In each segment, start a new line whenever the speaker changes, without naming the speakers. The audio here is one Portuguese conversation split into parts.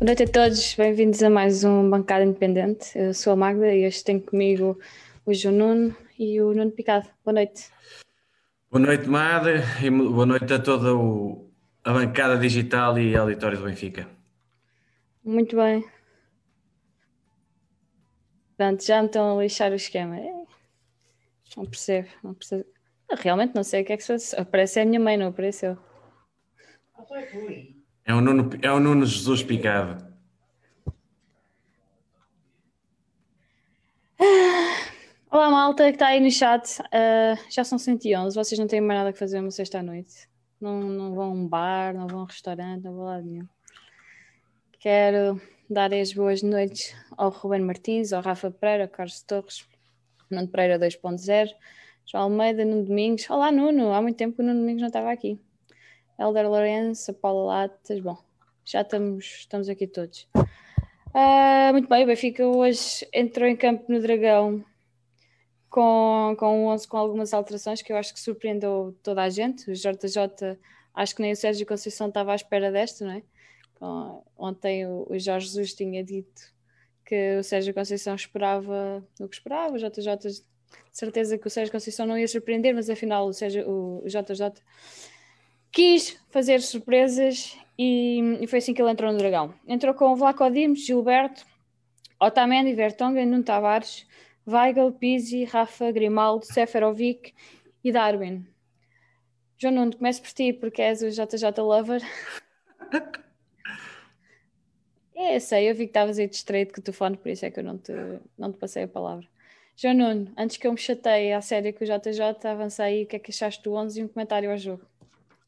Boa noite a todos, bem-vindos a mais um Bancada Independente. Eu sou a Magda e hoje tenho comigo o João Nuno e o Nuno Picado. Boa noite.
Boa noite, Magda, e boa noite a toda o, a bancada digital e a auditório do Benfica.
Muito bem. Pronto, já me estão a lixar o esquema. É, não percebo, não percebo. Eu realmente não sei o que é que se faz. Aparece a minha mãe, não apareceu.
É o Nuno, é o Nuno Jesus Picado.
Olá, malta que está aí no chat. Uh, já são 111, vocês não têm mais nada que fazer uma sexta-noite. Não, não vão a um bar, não vão a um restaurante, não vão lado nenhum. Quero dar as boas noites ao Ruben Martins, ao Rafa Pereira, ao Carlos Torres, Nuno Pereira 2.0, João Almeida, Nuno Domingos. Olá, Nuno! Há muito tempo que o Nuno Domingos não estava aqui. Helder Lourenço, Paula Latas, bom, já estamos, estamos aqui todos. Uh, muito bem, o Benfica hoje entrou em campo no Dragão com, com um 11 com algumas alterações que eu acho que surpreendeu toda a gente. O JJ, acho que nem o Sérgio Conceição estava à espera desta, não é? Ontem o, o Jorge Jesus tinha dito que o Sérgio Conceição esperava o que esperava, o JJ de certeza que o Sérgio Conceição não ia surpreender, mas afinal o, Sérgio, o JJ quis fazer surpresas e, e, foi assim que ele entrou no Dragão. Entrou com Vlaco Dimos, Gilberto, Otamendi, Vertonghen, Nuno Tavares, Weigl, Pizzi, Rafa, Grimaldo, Seferovic e Darwin. João Nuno, começo por ti, porque és o JJ Lover. é, sei, eu vi que estavas aí distraído com o telefone, por isso é que eu não te, não te passei a palavra. João Nuno, antes que eu me chateie à série com o JJ, avança aí o que é que achaste do 11 e um comentário ao jogo.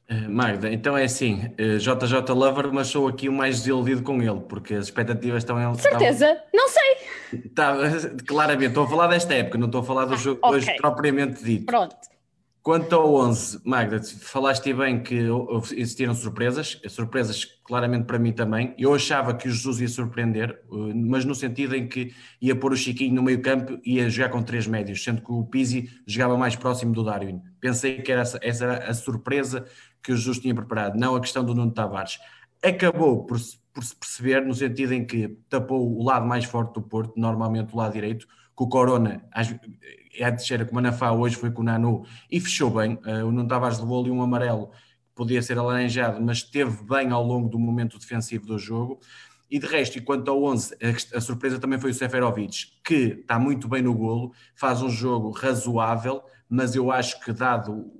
Eh, Magda, então é assim, JJ eh, Lover, mas sou aqui o mais desiludido com ele, porque as expectativas estão em.
Certeza? Não sei!
Tá, claramente, estou a falar desta época, não estou a falar do ah, jogo okay. hoje propriamente dito.
Pronto.
Quanto ao 11, Magda, falaste bem que existiram surpresas, surpresas claramente para mim também. Eu achava que o Jesus ia surpreender, eh, mas no sentido em que ia pôr o Chiquinho no meio campo e ia jogar com três médios, sendo que o Pizzi jogava mais próximo do Darwin. Pensei que era essa, essa era a surpresa que o Jesus tinha preparado, não a questão do Nuno Tavares. Acabou por, por se perceber, no sentido em que tapou o lado mais forte do Porto, normalmente o lado direito, com o Corona é a descer com o Manafá, hoje foi com o Nanu, e fechou bem. Uh, o Nuno Tavares levou ali um amarelo, podia ser alaranjado, mas esteve bem ao longo do momento defensivo do jogo. E de resto, e quanto ao 11, a, a surpresa também foi o Seferovic, que está muito bem no golo, faz um jogo razoável, mas eu acho que dado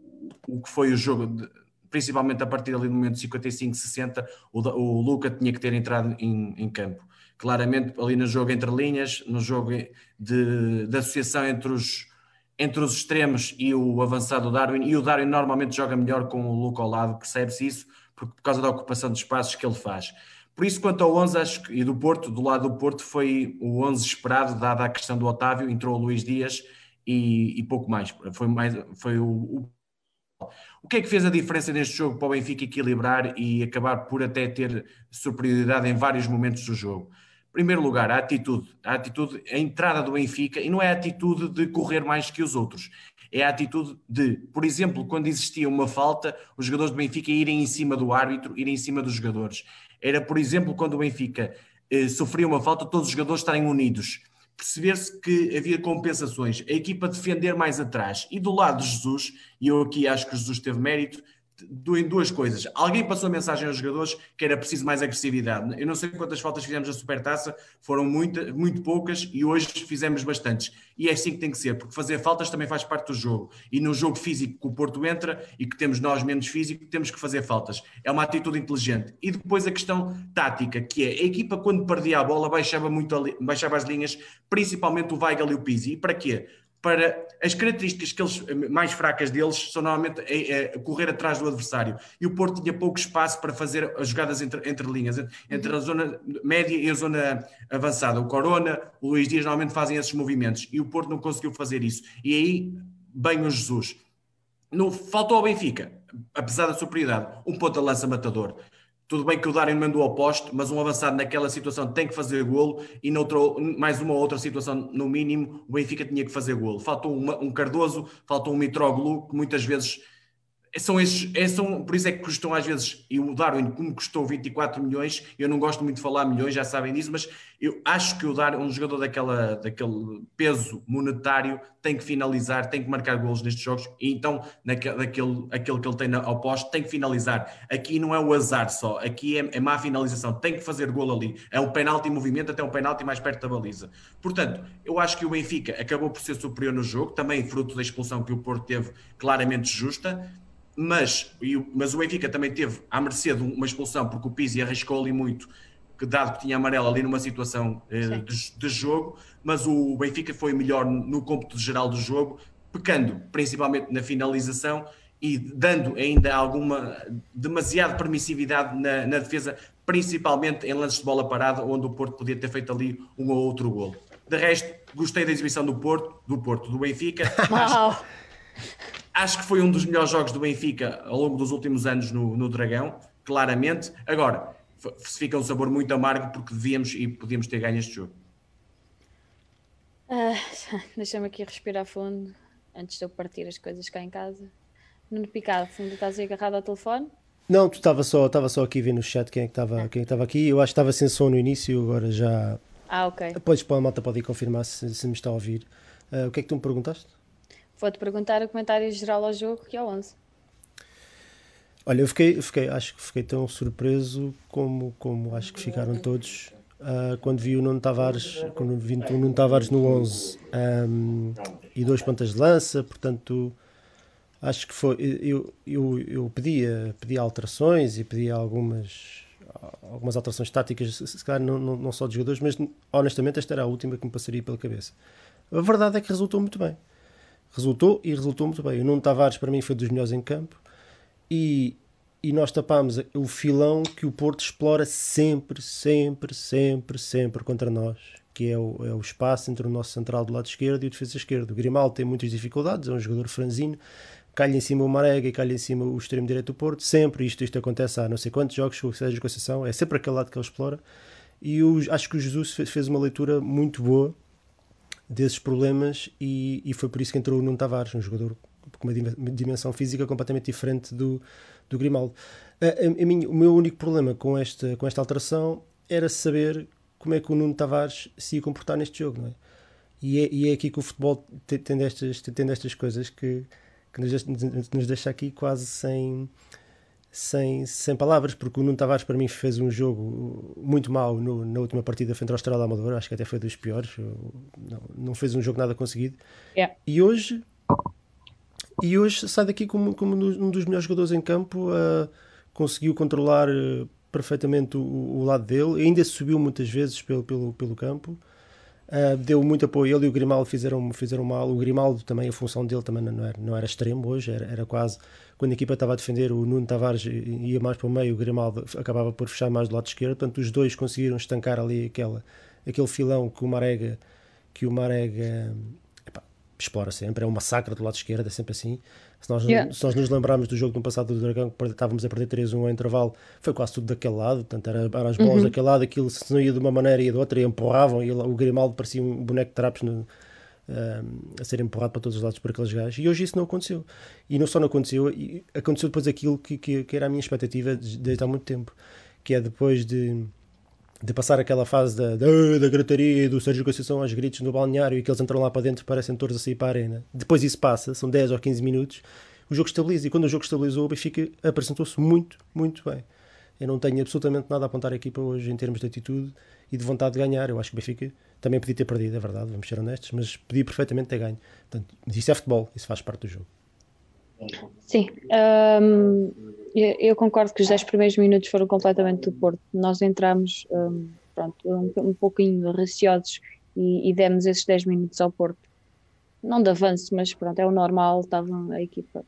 o que foi o jogo, principalmente a partir ali do momento 55, 60, o, o Luca tinha que ter entrado em, em, campo. Claramente, ali no jogo entre linhas, no jogo de, de associação entre os, entre os extremos e o avançado Darwin, e o Darwin normalmente joga melhor com o Luca ao lado, percebe-se isso, por, por causa da ocupação de espaços que ele faz. Por isso, quanto ao 11, acho que, e do Porto, do lado do Porto, foi o 11 esperado, dada a questão do Otávio, entrou o Luís Dias e, e pouco mais. Foi, mais, foi o o que é que fez a diferença neste jogo para o Benfica equilibrar e acabar por até ter superioridade em vários momentos do jogo? Em primeiro lugar, a atitude. A atitude, a entrada do Benfica, e não é a atitude de correr mais que os outros, é a atitude de, por exemplo, quando existia uma falta, os jogadores do Benfica irem em cima do árbitro, irem em cima dos jogadores. Era, por exemplo, quando o Benfica eh, sofria uma falta, todos os jogadores estarem unidos perceber-se que havia compensações, a equipa defender mais atrás. E do lado de Jesus, e eu aqui acho que Jesus teve mérito, em duas coisas. Alguém passou a mensagem aos jogadores que era preciso mais agressividade. Eu não sei quantas faltas fizemos na Supertaça, foram muito, muito poucas e hoje fizemos bastantes. E é assim que tem que ser, porque fazer faltas também faz parte do jogo. E no jogo físico que o Porto entra e que temos nós menos físico, temos que fazer faltas. É uma atitude inteligente. E depois a questão tática, que é a equipa quando perdia a bola baixava, muito baixava as linhas, principalmente o Weigl e o Pizzi. E para quê? Para as características que eles, mais fracas deles são normalmente é, é, correr atrás do adversário. E o Porto tinha pouco espaço para fazer as jogadas entre, entre linhas, entre a zona média e a zona avançada. O Corona, o Luís Dias normalmente fazem esses movimentos e o Porto não conseguiu fazer isso. E aí, bem o Jesus. No, faltou ao Benfica, apesar da superioridade, um ponto de lança matador. Tudo bem que o Darwin mandou ao poste, mas um avançado naquela situação tem que fazer golo e noutra, mais uma outra situação, no mínimo, o Benfica tinha que fazer golo. Faltou uma, um Cardoso, faltou um Mitroglou, que muitas vezes são esses, é, são, por isso é que custam às vezes, e o Darwin, como custou 24 milhões, eu não gosto muito de falar milhões, já sabem disso, mas eu acho que o Darwin, um jogador daquela, daquele peso monetário, tem que finalizar, tem que marcar golos nestes jogos, e então, naquele, aquele que ele tem ao posto, tem que finalizar. Aqui não é o azar só, aqui é, é má finalização, tem que fazer golo ali. É um penalti em movimento, até um penalti mais perto da baliza. Portanto, eu acho que o Benfica acabou por ser superior no jogo, também fruto da expulsão que o Porto teve claramente justa, mas, mas o Benfica também teve à mercê de uma expulsão, porque o Pizzi arriscou ali muito, que dado que tinha amarelo ali numa situação eh, de, de, jogo, mas o Benfica foi melhor no cômputo geral do jogo, pecando principalmente na finalização e dando ainda alguma demasiada permissividade na, na, defesa, principalmente em lances de bola parada, onde o Porto podia ter feito ali um ou outro golo. De resto, gostei da exibição do Porto, do Porto, do Benfica. Acho, acho que foi um dos melhores jogos do Benfica ao longo dos últimos anos no, no Dragão, claramente. Agora, fica um sabor muito amargo porque devíamos e podíamos ter ganho este jogo.
Uh, Deixa-me aqui respirar fundo antes de eu partir as coisas cá em casa. Nuno Picado, ainda estás aí agarrado ao telefone?
Não, tu estava só, estava só aqui vendo no chat quem é que estava, quem é estava aqui. Eu acho que estava sem som no início, agora já.
Ah, ok.
Depois a malta pode ir confirmar se, se me está a ouvir. Uh, o que é que tu me perguntaste?
Vou-te perguntar o comentário geral ao jogo que é 11.
Olha, eu fiquei, fiquei, acho que fiquei tão surpreso como, como acho que ficaram todos uh, quando vi o Nuno Tavares, quando vi o Nuno Tavares no 11 um, e dois pontas de lança, portanto acho que foi eu, eu, eu pedia, pedia alterações e pedia algumas algumas alterações táticas, se calhar não, não, não só de jogadores, mas honestamente esta era a última que me passaria pela cabeça. A verdade é que resultou muito bem resultou e resultou muito bem. O Nuno Tavares para mim foi dos melhores em campo e, e nós tapámos o filão que o Porto explora sempre, sempre, sempre, sempre contra nós, que é o, é o espaço entre o nosso central do lado esquerdo e o defesa esquerdo. O Grimaldo tem muitas dificuldades, é um jogador franzino, calha em cima o Marega e calha em cima o extremo direito do Porto, sempre isto, isto acontece há não sei quantos jogos com o Sérgio Conceição, é sempre aquele lado que ele explora e eu acho que o Jesus fez uma leitura muito boa desses problemas e, e foi por isso que entrou o Nuno Tavares, um jogador com uma dimensão física completamente diferente do, do Grimaldo. A, a, a mim, o meu único problema com esta, com esta alteração era saber como é que o Nuno Tavares se ia comportar neste jogo, não é? E é, e é aqui que o futebol tem, destas, tem destas coisas que, que nos, nos deixa aqui quase sem, sem, sem palavras, porque o Nuno Tavares para mim fez um jogo muito mau no, na última partida frente ao Estrela Amador, acho que até foi dos piores, não, não fez um jogo nada conseguido.
Yeah.
E hoje e hoje sai daqui como, como um dos melhores jogadores em campo, uh, conseguiu controlar uh, perfeitamente o, o, lado dele, ainda subiu muitas vezes pelo, pelo, pelo campo. Uh, deu muito apoio. Ele e o Grimaldo fizeram, fizeram mal. O Grimaldo também, a função dele também não era, não era extremo hoje, era, era quase quando a equipa estava a defender, o Nuno Tavares ia mais para o meio, o Grimaldo acabava por fechar mais do lado esquerdo, portanto os dois conseguiram estancar ali aquela, aquele filão que o Marega, que o Marega epá, explora sempre, é um massacre do lado esquerdo, é sempre assim. Se nós, yeah. se nós nos lembrarmos do jogo do passado do Dragão, que estávamos a perder 3-1 ao intervalo, foi quase tudo daquele lado, portanto era, eram as bolas uhum. daquele lado, aquilo se não ia de uma maneira ia de outra, e empurravam, e o Grimaldo parecia um boneco de trapos no, a ser empurrado para todos os lados por aqueles gajos. E hoje isso não aconteceu. E não só não aconteceu, aconteceu depois aquilo que, que, que era a minha expectativa desde há muito tempo, que é depois de, de passar aquela fase da, da, da gritaria do Sérgio Conceição aos gritos no balneário e que eles entram lá para dentro parecem todos a sair para a arena. Depois isso passa, são 10 ou 15 minutos, o jogo estabiliza. E quando o jogo estabilizou, o Benfica apresentou-se muito, muito bem. Eu não tenho absolutamente nada a apontar a equipa hoje em termos de atitude e de vontade de ganhar. Eu acho que o Benfica também podia ter perdido, é verdade, vamos ser honestos, mas podia perfeitamente ter ganho. Portanto, isso é futebol, isso faz parte do jogo.
Sim, um, eu, eu, concordo que os 10 primeiros minutos foram completamente do Porto. Nós entramos um, pronto, um, um pouquinho receosos e, e, demos esses 10 minutos ao Porto. Não de avanço, mas pronto, é o normal. Estava a equipa,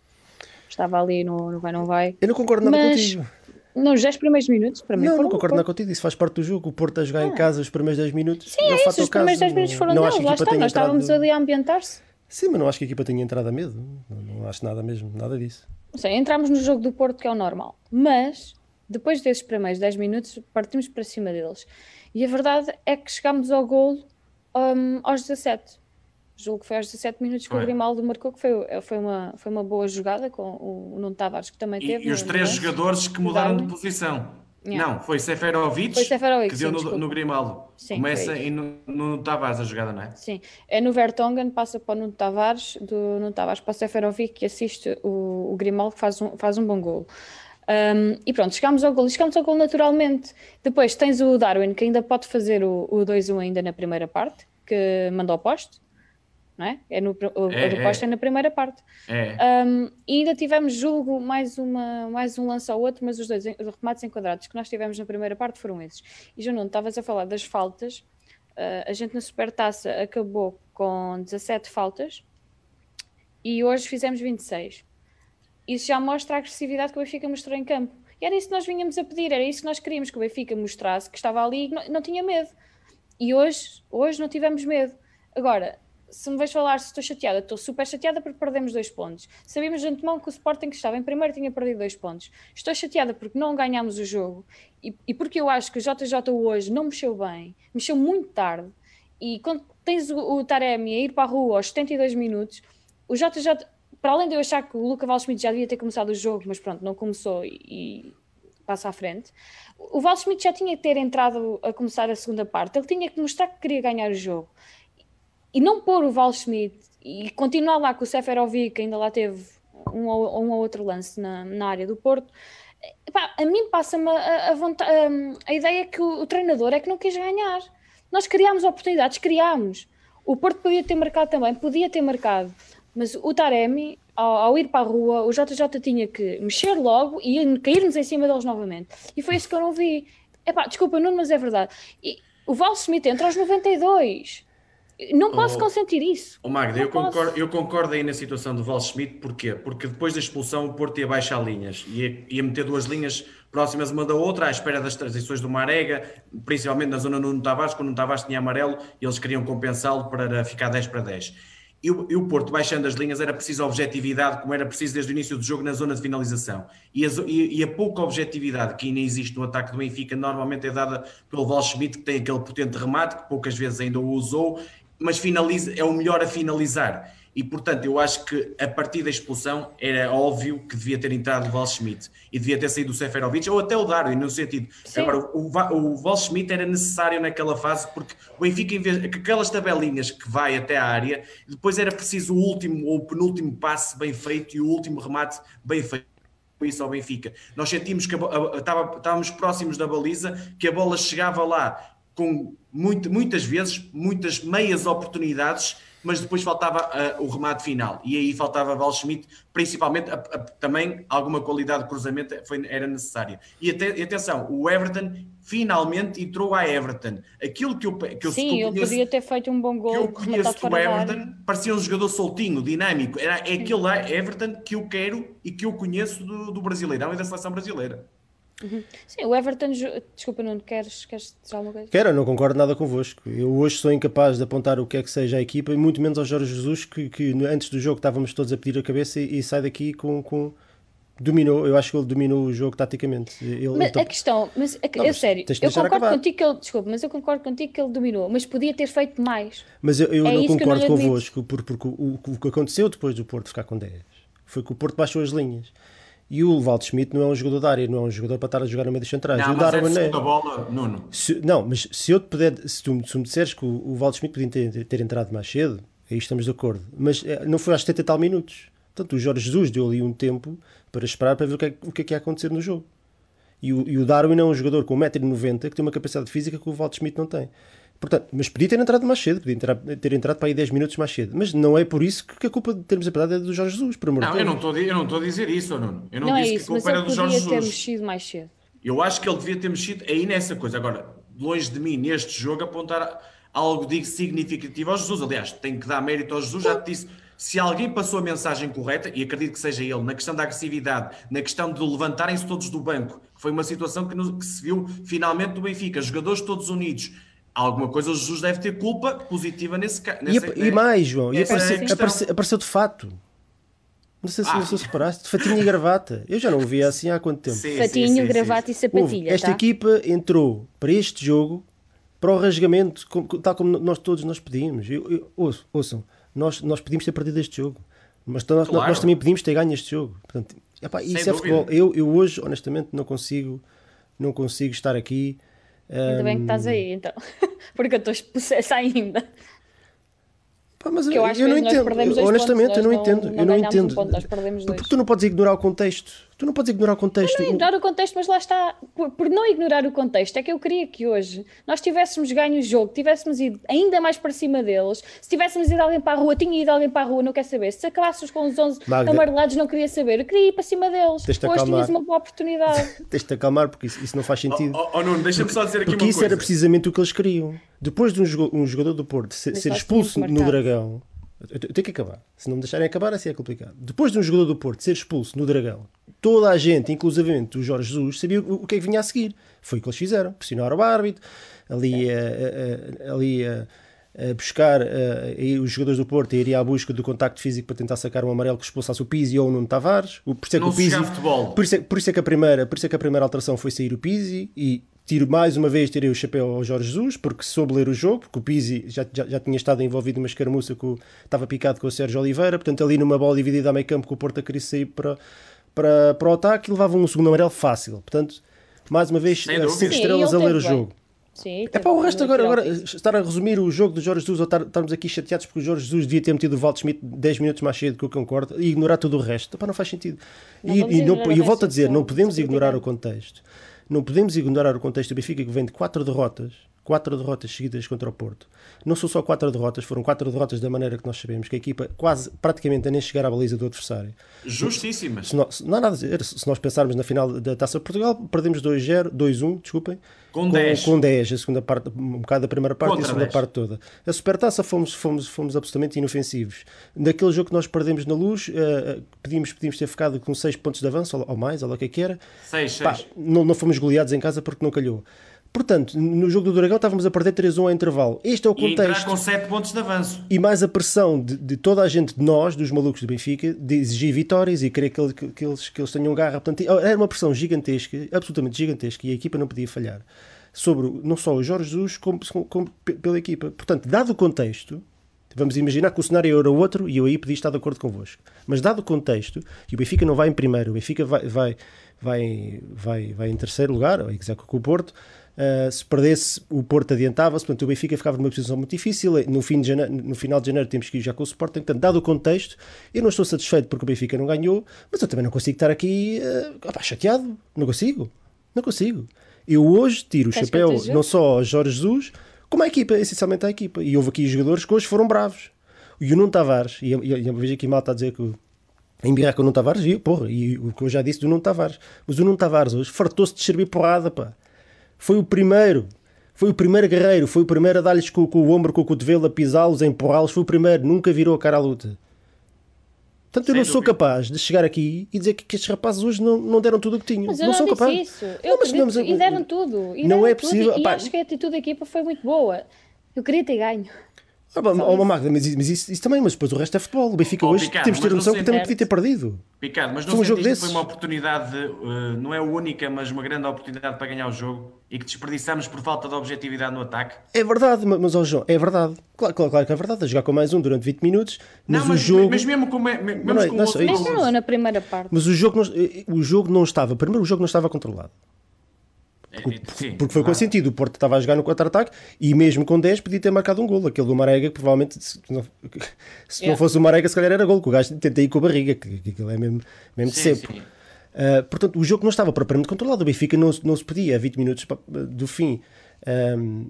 estava ali no, no vai, não vai.
Eu não concordo nada mas, contigo
nos 10 primeiros minutos, para mim.
Não, não concordo nada contigo, isso faz parte do jogo. O Porto a jogar ah. em casa os primeiros 10 minutos.
Sim, é isso, os primeiros 10 minutos foram não deles, lá está, nós estávamos ali a ambientar-se.
Sim, mas não acho que a equipa tenha entrado a medo. Não, não acho nada mesmo, nada disso.
Sim, entramos no jogo do Porto, que é o normal. Mas, depois desses primeiros 10 minutos, partimos para cima deles. E a verdade é que chegámos ao golo um, aos 17. Julgo que foi aos 17 minutos que o Grimaldo marcou, que foi, foi, uma, foi uma boa jogada com o, Nuno Tavares, que também teve.
E, os três jogadores que mudaram de posição. Yeah. Não, foi Seferovic, foi Seferovic que sim, deu no, no, Grimaldo. Sim, Começa e no, no Tavares a jogada, não é?
Sim, é no Vertonghen, passa para o Nuno Tavares, do Nuno Tavares para o Seferovic que assiste o, o Grimaldo que faz um, faz um bom gol. Um, e pronto, chegámos ao gol, chegámos ao gol naturalmente. Depois tens o Darwin que ainda pode fazer o, o 2-1 ainda na primeira parte, que mandou ao poste não é? É no, é, a é. é na primeira parte.
É.
Um, e ainda tivemos, julgo, mais, uma, mais um lance ao outro, mas os dois os remates enquadrados que nós tivemos na primeira parte foram esses. E já não estavas a falar das faltas. Uh, a gente na Supertaça acabou com 17 faltas e hoje fizemos 26. Isso já mostra a agressividade que o Benfica mostrou em campo. E era isso que nós vinhamos a pedir, era isso que nós queríamos que o Benfica mostrasse, que estava ali e não, não tinha medo. E hoje, hoje não tivemos medo. Agora, se me vais falar se estou chateada, estou super chateada porque perdemos dois pontos. Sabíamos de antemão que o Sporting que estava em primeiro tinha perdido dois pontos. Estou chateada porque não ganhámos o jogo e, e porque eu acho que o JJ hoje não mexeu bem, mexeu muito tarde. E quando tens o, o Taremi a ir para a rua aos 72 minutos, o JJ, para além de eu achar que o Luca Valschmidt já devia ter começado o jogo, mas pronto, não começou e, e passa à frente. O Valschmidt já tinha que ter entrado a começar a segunda parte, ele tinha que mostrar que queria ganhar o jogo e não pôr o Val Schmidt e continuar lá com o Seferovic, que ainda lá teve um, um ou outro lance na, na área do Porto, epá, a mim passa-me a, a, a, a, ideia que o, o, treinador é que não quis ganhar. Nós criámos oportunidades, criámos. O Porto podia ter marcado também, podia ter marcado, mas o Taremi, ao, ao ir para a rua, o JJ tinha que mexer logo e cairmos em cima deles novamente. E foi isso que eu não vi. Epá, desculpa, Nuno, mas é verdade. E, o Val Smith entra aos 92. Não posso oh, consentir isso.
Oh Magda, eu concordo, eu concordo aí na situação do Val Schmidt, porquê? Porque depois da expulsão o Porto ia baixar linhas, ia, ia meter duas linhas próximas uma da outra, à espera das transições do Marega, principalmente na zona Nuno Tavares, quando o Tavares tinha amarelo e eles queriam compensá-lo para ficar 10 para 10. E o, e o, Porto, baixando as linhas, era preciso objetividade, como era preciso desde o início do jogo na zona de finalização. E a, e, e a pouca objetividade que ainda existe no ataque do Benfica, normalmente é dada pelo Val Schmidt, que tem aquele potente remate, que poucas vezes ainda o usou, mas finaliza, é o melhor a finalizar. E portanto, eu acho que a partir da expulsão era óbvio que devia ter entrado o Val Schmidt e devia ter saído o Seferovic ou até o Darwin, no sentido. Sim. Agora, o, o Val Schmidt era necessário naquela fase porque o Benfica, em vez aquelas tabelinhas que vai até a área, depois era preciso o último ou o penúltimo passe bem feito e o último remate bem feito isso ao Benfica. Nós sentimos que a, a, a, estávamos próximos da baliza, que a bola chegava lá com muito, muitas vezes, muitas meias oportunidades, mas depois faltava uh, o remate final. E aí faltava Val Schmidt, principalmente a, a, também alguma qualidade de cruzamento foi, era necessária. E, até, atenção, o Everton finalmente entrou a Everton. Aquilo que eu, que eu
Sim, eu conheço, podia ter feito um bom gol. Que
eu conheço do Everton, parecia um jogador soltinho, dinâmico. Era, é aquele lá, Everton, que eu quero e que eu conheço do, do Brasileirão e da seleção brasileira.
Uhum. Sim, o Everton. Desculpa, não queres, queres dizer alguma coisa?
Quero, não concordo nada convosco. Eu hoje sou incapaz de apontar o que é que seja a equipa e muito menos ao Jorge Jesus, que, que antes do jogo estávamos todos a pedir a cabeça e, e sai daqui com, com. Dominou, eu acho que ele dominou o jogo taticamente. Ele,
mas ele a questão, mas a, não, é sério, eu concordo acabar. contigo que ele, desculpa, mas eu concordo contigo que ele dominou, mas podia ter feito mais.
Mas eu, eu é não concordo convosco, porque, porque o, o, que aconteceu depois do Porto ficar com 10 foi que o Porto baixou as linhas. E o Walt Schmidt não é um jogador da área, não é um jogador para estar a jogar no meio dos centrais.
Não, o mas Darwin é, é. bola, Nuno.
Se, não, mas se eu te puder, se tu, se tu me disseres que o, o Walt Schmidt podia ter, ter, entrado mais cedo, aí estamos de acordo. Mas é, não foi às 70 e tal minutos. Portanto, o Jorge Jesus deu ali um tempo para esperar para ver o que é, o que, é que ia acontecer no jogo. E o, e o Darwin é um jogador com 1,90m que tem uma capacidade física que o Walt Schmidt não tem. Portanto, mas podia ter entrado mais cedo, podia entrar, ter entrado para aí 10 minutos mais cedo. Mas não é por isso que a culpa de termos apelado é do Jorge Jesus, por amor
Não, eu não, estou, eu não estou a dizer isso, Nuno. Eu não,
não
disse
é isso, que a culpa era do Jorge Jesus. ter mexido mais cedo.
Eu acho que ele devia ter mexido aí nessa coisa. Agora, longe de mim, neste jogo, apontar algo de significativo ao Jesus. Aliás, tenho que dar mérito ao Jesus, já te disse. Se alguém passou a mensagem correta, e acredito que seja ele, na questão da agressividade, na questão de levantarem-se todos do banco, foi uma situação que, no, que se viu finalmente do Benfica, jogadores todos unidos, alguma coisa o Jesus deve ter culpa positiva nesse caso.
E, e, mais, João, e apareceu, apareceu, apareceu, de fato. Não sei se, ah. se reparaste, de fatinho e gravata. Eu já não o via assim há quanto tempo.
Sim, fatinho, sim, sim, gravata e sapatilha.
esta tá? equipa entrou para este jogo para o rasgamento, tal como nós todos nós pedimos. Eu, eu, ouçam, ouçam, Nós, nós podíamos ter perdido este jogo, mas nós,
Claro.
nós também podíamos ter ganho este jogo. Portanto, epá, isso é
dúvida.
futebol. Eu, eu hoje, honestamente, não consigo, não consigo estar aqui.
Ainda bem que estás aí, então. Porque eu estou possessa ainda.
Pá, mas
eu acho
eu
que
não
nós
entendo. honestamente,
pontos,
eu não
nós
entendo.
não
eu não
ganhámos um
entendo.
ponto.
Porque tu não podes ignorar o contexto. Tu não podes ignorar o contexto.
Não ignorar o contexto, mas lá está. Por, por não ignorar o contexto, é que eu queria que hoje nós tivéssemos ganho o jogo, tivéssemos ido ainda mais para cima deles. Se tivéssemos ido alguém para a rua, tinha ido alguém para a rua, não quer saber. Se acabássemos com os 11
Magda.
amarelados, não queria saber. Eu queria ir para cima deles. Hoje
acalmar.
tinhas uma boa oportunidade.
Tens-te acalmar porque isso, isso não faz sentido.
Oh, oh, Nuno, deixa-me só dizer aqui
Porque
uma
isso
coisa.
era precisamente o que eles queriam. Depois de um, jogador do Porto ser, ser expulso no
marcado.
Dragão, eu te- eu tenho que acabar. Se não me deixarem acabar, assim é complicado. Depois de um jogador do Porto ser expulso no Dragão, toda a gente, inclusivamente o Jorge Jesus, sabia o, que é que vinha a seguir. Foi o que eles fizeram. Pressionaram o árbitro, ali, a, a- a- ali a, buscar os jogadores do Porto iriam à busca do contacto físico para tentar sacar um amarelo que expulsasse o Pizzi ou o Nuno Tavares. Por isso é que
Não
o
se
Pizzi,
joga futebol.
por isso, é, por isso é que a primeira, por isso é que a primeira alteração foi sair o Pizzi e tiro mais uma vez tirei o chapéu ao Jorge Jesus porque soube ler o jogo, porque o Pizzi já, já, já tinha estado envolvido numa escaramuça que estava picado com o Sérgio Oliveira, portanto ali numa bola dividida a meio campo com o Porto a querer sair para, para, para o ataque e levava um segundo amarelo fácil. Portanto, mais uma vez,
Sem
eh,
dúvida.
cinco
Sim,
estrelas a
ele
ler o
bem.
jogo.
Sim,
É para o resto agora, agora estar a resumir o jogo do Jorge Jesus ou estar, estarmos aqui chateados porque o Jorge Jesus devia ter metido o Walt Schmidt 10 minutos mais cedo que eu concordo e ignorar todo o resto. Epá, não faz sentido.
Não
e, e não- e eu volto a dizer, não podemos ignorar o contexto. Não podemos ignorar o contexto do Benfica que vem de quatro derrotas, quatro derrotas seguidas contra o Porto. Não são só quatro derrotas, foram quatro derrotas da maneira que nós sabemos, que a equipa quase praticamente a nem chegar à baliza do adversário.
Justíssimas.
Se nós, não há nada a dizer, se nós pensarmos na final da Taça de Portugal, perdemos 2-0, 2-1, desculpem,
Com 10.
com 10, a segunda parte, um bocado da primeira parte e a
Contra
segunda
10.
parte toda. A Supertaça fomos, fomos, fomos absolutamente inofensivos. Naquele jogo que nós perdemos na luz, eh, pedimos, pedimos ter ficado com 6 pontos de avanço ou, ou mais, ou lá o que é que era.
6,
Pá,
6.
não, não fomos goleados em casa porque não calhou. Portanto, no jogo do Dragão estávamos a perder 3-1 ao intervalo. Este é o
E entrar
contexto
com 7 pontos de avanço.
e mais a pressão de, de toda a gente, de nós, dos malucos do Benfica, de exigir vitórias e querer que, que- que eles, que eles tenham garra. Portanto, era uma pressão gigantesca, absolutamente gigantesca, e a equipa não podia falhar. Sobre não só o Jorge Jesus, como, como- como pe- pela equipa. Portanto, dado o contexto, vamos imaginar que o cenário era outro e eu aí podia estar de acordo convosco. Mas dado o contexto, e o Benfica não vai em primeiro, o Benfica vai, vai, vai, vai, vai em terceiro lugar, ou exato com o Porto. Uh, se perdesse, o Porto adiantava-se, portanto o Benfica ficava numa posição muito difícil. No, fim de janeiro, no final de janeiro temos que ir já com o Sporting. Portanto, dado o contexto, eu não estou satisfeito porque o Benfica não ganhou, mas eu também não consigo estar aqui uh, opá, chateado. Não consigo. Não consigo. Eu hoje tiro o
Tens
chapéu não só ao Jorge Jesus, como à equipa, essencialmente à equipa. E houve aqui jogadores que hoje foram bravos. E o Nuno Tavares, e e eu vejo aqui mal está a dizer que o- em birrar com o Nuno Tavares, e, porra, e o que eu já disse do Nuno Tavares. Mas o Nuno Tavares hoje fartou-se de servir porrada, pá. Foi o primeiro. Foi o primeiro guerreiro. Foi o primeiro a dar-lhes com, com o ombro, com o cotovelo, a pisá-los, a empurrá-los. Foi o primeiro. Nunca virou a cara à luta. Portanto, eu
Sem
não sou
dúvida.
capaz de chegar aqui e dizer que, que estes rapazes hoje não, não deram tudo o que tinham.
Mas eu
não
não,
sou capaz.
isso. Eu
Não, mas
acredito,
vamos a-
e deram tudo. E
Não
deram
é
tudo,
possível,
E,
pá.
acho que a atitude da equipa foi muito boa. Eu queria ter ganho.
Ah, bom, oh. Magda, mas, mas isso, isso também, mas depois o resto é futebol. O Benfica
Oh,
hoje
Ricardo,
temos de ter noção
não
que também podia ter perdido.
Ricardo, mas não
Foi um jogo desses.
foi uma oportunidade, eh, não é a única, mas uma grande oportunidade para ganhar o jogo e que desperdiçamos por falta de objetividade no ataque?
É verdade, mas, mas ó João, é verdade. Claro, claro, claro que é verdade. A jogar com mais um durante 20 minutos, mas,
não, mas,
o jogo.
mas mesmo com, me- me- mesmo
Não é-
com
não
o
é
outro
não, na primeira parte.
Mas o jogo, não, eh, o jogo não estava. Primeiro, o jogo não estava controlado.
É, é, sim,
Porque foi
claro.
consentido. O Porto estava a jogar no contra-ataque e mesmo com 10 podia ter marcado um gol. Aquele do Marega, que provavelmente, se não, se não fosse o Marega, se calhar era gol. Que o gajo tenta ir com a barriga, que, aquilo é mesmo, mesmo de
Sim,
cepo.
sim.
Uh, portanto, o jogo não estava propriamente controlado. O Benfica não, se- não se podia, a 20 minutos do fim, um,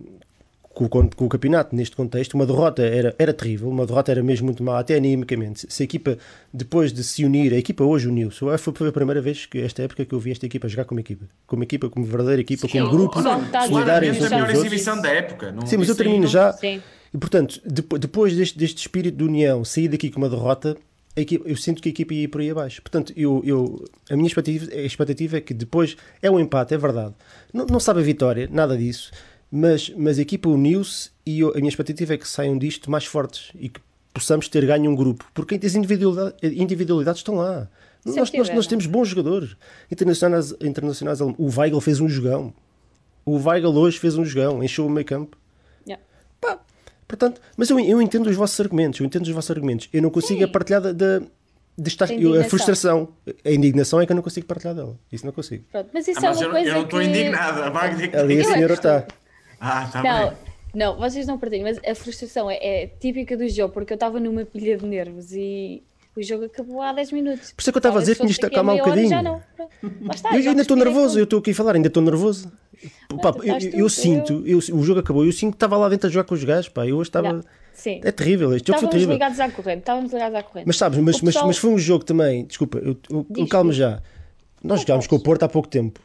com, com o campeonato, neste contexto, uma derrota era, era terrível, uma derrota era mesmo muito má, até animicamente. Se- Se a equipa, depois de se unir, a equipa hoje uniu-se. Foi foi a primeira vez que esta época que eu vi esta equipa jogar como equipa, como equipa, como verdadeira equipa, como grupo,
Só que está a
melhor exibição da época. Não,
Sim, mas eu termino já.
Sim.
E portanto, depo- depois deste, deste espírito de união, sair daqui com uma derrota, a equipa- eu sinto que a equipa ia ir por aí abaixo. Portanto, eu, eu, a minha expectativa, a expectativa é que depois é um empate, é verdade. Não, não sabe a vitória, nada disso, mas, mas a equipa uniu-se e eu- a minha expectativa é que saiam disto mais fortes e que possamos ter ganho um grupo, porque as individualidades, individualidades estão lá. Nós, nós, nós temos bons jogadores internacionais, internacionais. O Weigl fez um jogão. O Weigl hoje fez um jogão, encheu o meio campo.
Yeah.
Pá, Portanto, mas eu, eu entendo os vossos argumentos, eu entendo os vossos argumentos. Eu não consigo
Sim.
a partilhar da, da- de estar, eu- a frustração. A indignação é que eu não consigo partilhar dela. Isso não consigo.
Pronto, mas isso
Ah,
é
mas
uma
eu,
coisa
eu não estou
que...
indignado. A Magda
Ali a senhora
que
está.
Ah, está
Não,
bem.
não, vocês não partilham, mas a frustração é, é típica do jogo, porque eu estava numa pilha de nervos e o jogo acabou há 10 minutos.
Por isso é que eu estava a dizer que um
daqui a meia hora,
bocadinho.
Já não. Lá está,
Eu, eu ainda estou nervoso, eu estou aqui a falar, ainda estou nervoso. Pá, eu, eu
tudo,
sinto, eu- o jogo acabou, eu sinto que estava lá dentro a jogar com os gajos, pá, eu hoje estava.
Sim.
É terrível, este jogo foi
Estávamos
terrível.
ligados à corrente, estávamos ligados à corrente.
Mas sabes, mas,
O
mas,
pessoal-
mas foi um jogo também, desculpa, eu, eu, calma já. Nós jogámos com o Porto há pouco tempo.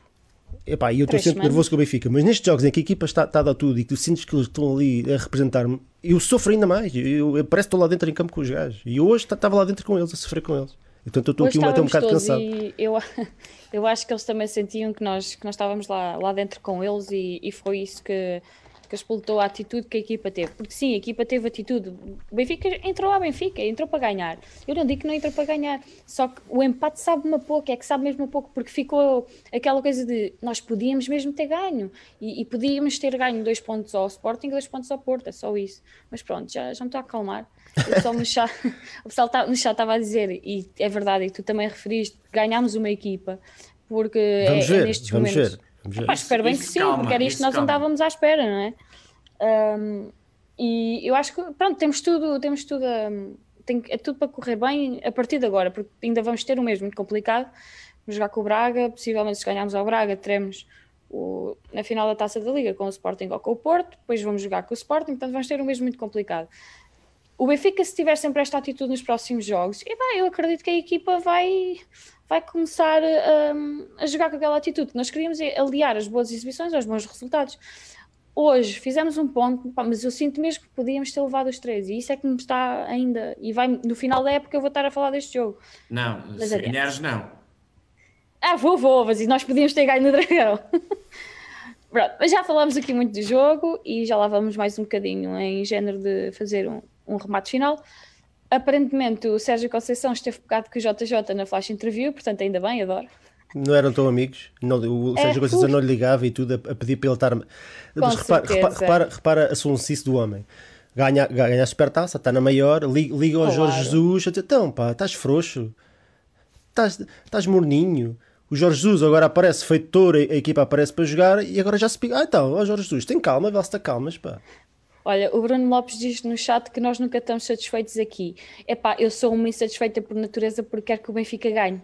Epá, e eu estou sempre
semanas.
nervoso com o Benfica, mas nestes jogos em que a equipa está, está a dar tudo e que tu sentes que eles estão ali a representar-me, eu sofro ainda mais. Eu, eu parece que estou lá dentro em campo com os gajos. E hoje ta- estava lá dentro com eles, a sofrer com eles. Então eu estou aqui até um bocado cansado.
Eu, eu acho que eles também sentiam que nós, que nós estávamos lá, lá dentro com eles e, e foi isso que, que explotou a atitude que a equipa teve. Porque sim, a equipa teve atitude. O Benfica entrou à Benfica, entrou para ganhar. Eu não digo que não entrou para ganhar, só que o empate sabe-me a pouco, é que sabe mesmo a pouco, porque ficou aquela coisa de nós podíamos mesmo ter ganho e, e podíamos ter ganho dois pontos ao Sporting e dois pontos ao Porto, é só isso. Mas pronto, já, já me estou a acalmar. O pessoal no chat, o pessoal tá- no chat estava a dizer, e é verdade, e tu também referiste, ganhámos uma equipa, porque
Vamos
é, é
ver,
nestes
vamos
momentos.
ver. Vamos ver.
Pá, espero bem
isso
que sim,
calma,
porque era isto
isso
que nós
calma.
andávamos à espera, não é? Ahm, e eu acho que, pronto, temos tudo, temos tudo, ahm, tem, é tudo para correr bem a partir de agora, porque ainda vamos ter um mês muito complicado. Vamos jogar com o Braga, possivelmente se ganharmos ao Braga, teremos o, na final da Taça da Liga com o Sporting ou com o Porto, depois vamos jogar com o Sporting, portanto vamos ter um mês muito complicado. O Benfica, se tiver sempre esta atitude nos próximos jogos, epá, eu acredito que a equipa vai, vai começar hum, a jogar com aquela atitude. Nós queríamos aliar as boas exibições aos bons resultados. Hoje fizemos um ponto, mas eu sinto mesmo que podíamos ter levado os três, e isso é que me está ainda. E vai, no final da época eu vou estar a falar deste jogo.
Não,
Mas
se
adiante.
ganhares, não.
Ah, vou, vou, mas nós podíamos ter ganho no Dragão. Pronto, mas já falámos aqui muito do jogo e já lá vamos mais um bocadinho em género de fazer um, um remate final. Aparentemente o Sérgio Conceição esteve pegado com o JJ na flash interview, portanto ainda bem, adoro.
Não eram tão amigos. Não, o
É,
Sérgio Conceição não lhe ligava e tudo a, a pedir para ele estar. Mas repara, repara, repara, repara a sonsice do homem. Ganha, ganha a supertaça, está na maior, li- liga ao
Claro.
Jorge Jesus, então pá, estás frouxo, estás, estás morninho. O Jorge Jesus agora aparece feito touro, a, equipa aparece para jogar e agora já se pica. Ah, então, ó Jorge Jesus, tem calma, vê se está calmas, pá.
Olha, o Bruno Lopes diz no chat que nós nunca estamos satisfeitos aqui. Epá, eu sou uma insatisfeita por natureza porque quero que o Benfica ganhe.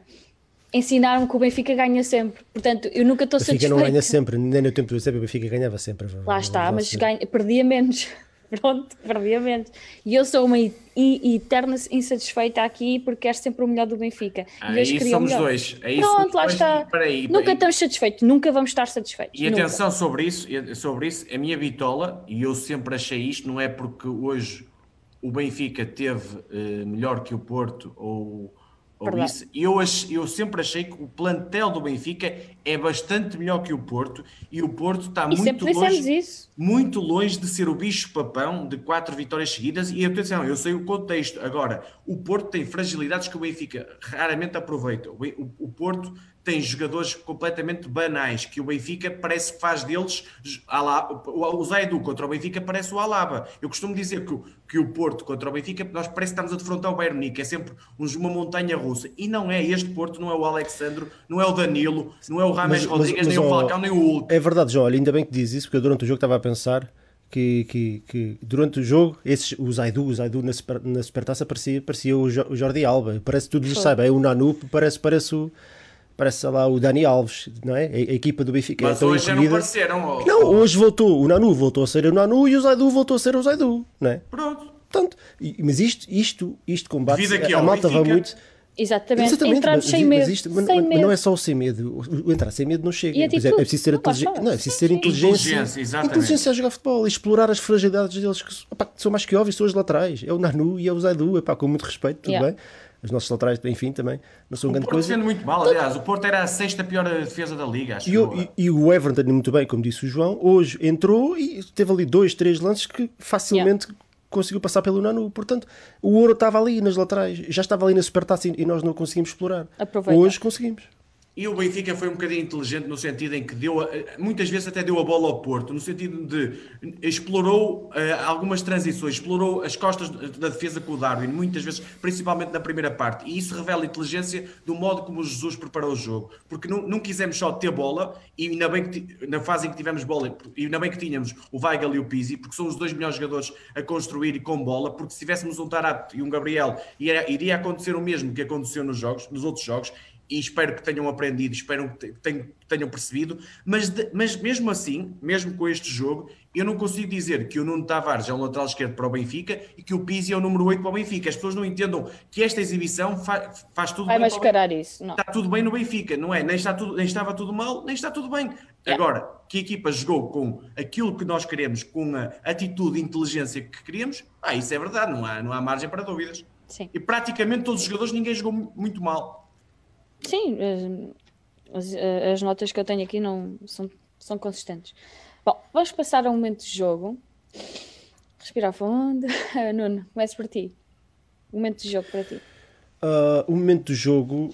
Ensinaram-me que o Benfica ganha sempre. Portanto, eu nunca estou
O Benfica
satisfeita.
não ganha sempre, nem no tempo do Eusébio, o Benfica ganhava sempre.
Lá está, mas ganha, perdia menos. Pronto, perdia menos. E eu sou uma eterna insatisfeita aqui porque quero sempre o melhor do Benfica. e
Aí somos
melhor.
dois. Aí
Pronto,
somos
lá está. Nunca estamos satisfeitos, nunca vamos estar satisfeitos.
E
nunca.
atenção sobre isso, sobre isso, a minha bitola, e eu sempre achei isto, não é porque hoje o Benfica teve eh, melhor que o Porto ou, eu, eu sempre achei que o plantel do Benfica é bastante melhor que o Porto e o Porto está
E
muito longe,
isso.
muito longe de ser o bicho-papão de quatro vitórias seguidas. E atenção, eu sei o contexto. Agora, o Porto tem fragilidades que o Benfica raramente aproveita. O, o- o Porto tem jogadores completamente banais que o Benfica parece que faz deles. O o Zaidu contra o Benfica parece o Alaba. Eu costumo dizer que, o- que o Porto contra o Benfica, nós parece que estamos a defrontar o Bayern Munique. É sempre uns- uma montanha russa. E não é. Este Porto não é o Alexandro, não é o Danilo, não é o Rames
Mas- mas-
Rodrigues,
mas,
nem o
ó,
Falcão, nem o Hulk.
É verdade, João. Olha, ainda bem que diz isso, porque eu durante o jogo estava a pensar que, que, que durante o jogo, esses, o Zaidu, o Zaidu na, super, na supertaça parecia, parecia o, Jo- o Jordi Alba. Parece que tudo
Foi.
sabe. É o Nanu, parece, parece o. Parece sei lá o Dani Alves, não é? A, a equipa do Benfica
Mas
é
hoje já não
encolhida.
pareceram. ó.
Não, hoje voltou. O Nanu voltou a ser o Nanu e o Zaidu voltou a ser o Zaidu, não é?
Pronto.
Portanto, mas isto, isto, isto combate
aqui
a, a malta vai muito.
Exatamente.
Exatamente,
Entramos
mas,
sem
mas
medo.
isto- mas-
sem
mas
medo.
não é só o sem medo. O, entrar sem medo não chega.
E
é, é preciso ter
Não.
Não, é preciso
sim.
inteligência.
Inteligência, exatamente.
Inteligência a jogar futebol e explorar as fragilidades deles que, que são mais que óbvias, são os laterais. É o Nanu e é o Zaidu, epá, com muito respeito, tudo
Yeah.
bem. Os nossos laterais, enfim, também não são
O
grande
Porto
coisa.
defende muito mal, aliás, o Porto era a sexta pior defesa da liga, acho
E,
que
o- e- e o Everton, muito bem, como disse o João, hoje entrou e teve ali dois, três lances que facilmente conseguiu passar pelo Nanu. Portanto, o ouro estava ali nas laterais, já estava ali na supertaça e nós não conseguimos explorar.
Aproveitar.
Hoje conseguimos.
E o Benfica foi um bocadinho inteligente no sentido em que deu, muitas vezes até deu a bola ao Porto, no sentido de explorou uh, algumas transições, explorou as costas da defesa com o Darwin, muitas vezes, principalmente na primeira parte. E isso revela inteligência do modo como o Jesus preparou o jogo. Porque não, não quisemos só ter bola, e ainda bem que na fase em que tivemos bola, e ainda bem que tínhamos o Weigl e o Pizzi, porque são os dois melhores jogadores a construir e com bola, porque se tivéssemos um Tarato e um Gabriel, iria acontecer o mesmo que aconteceu nos jogos, nos outros jogos, e espero que tenham aprendido, espero que tenham percebido, mas, de, mas mesmo assim, mesmo com este jogo, eu não consigo dizer que o Nuno Tavares é um lateral esquerdo para o Benfica e que o Pizzi é o número 8 para o Benfica. As pessoas não entendam que esta exibição faz, faz tudo
Vai
bem.
Vai mascarar isso. Não.
Está tudo bem no Benfica, não é? Nem, está tudo, nem estava tudo mal, nem está tudo bem. Yeah. Agora, que a equipa jogou com aquilo que nós queremos, com a atitude e inteligência que queríamos, ah, isso é verdade, não há, não há margem para dúvidas.
Sim.
E praticamente todos os jogadores, ninguém jogou muito mal.
Sim, as, as, notas que eu tenho aqui não são, são consistentes. Bom, vamos passar a um momento de jogo. Respirar fundo. Nuno, comece por ti. O momento de jogo para ti.
Uh, o momento de jogo.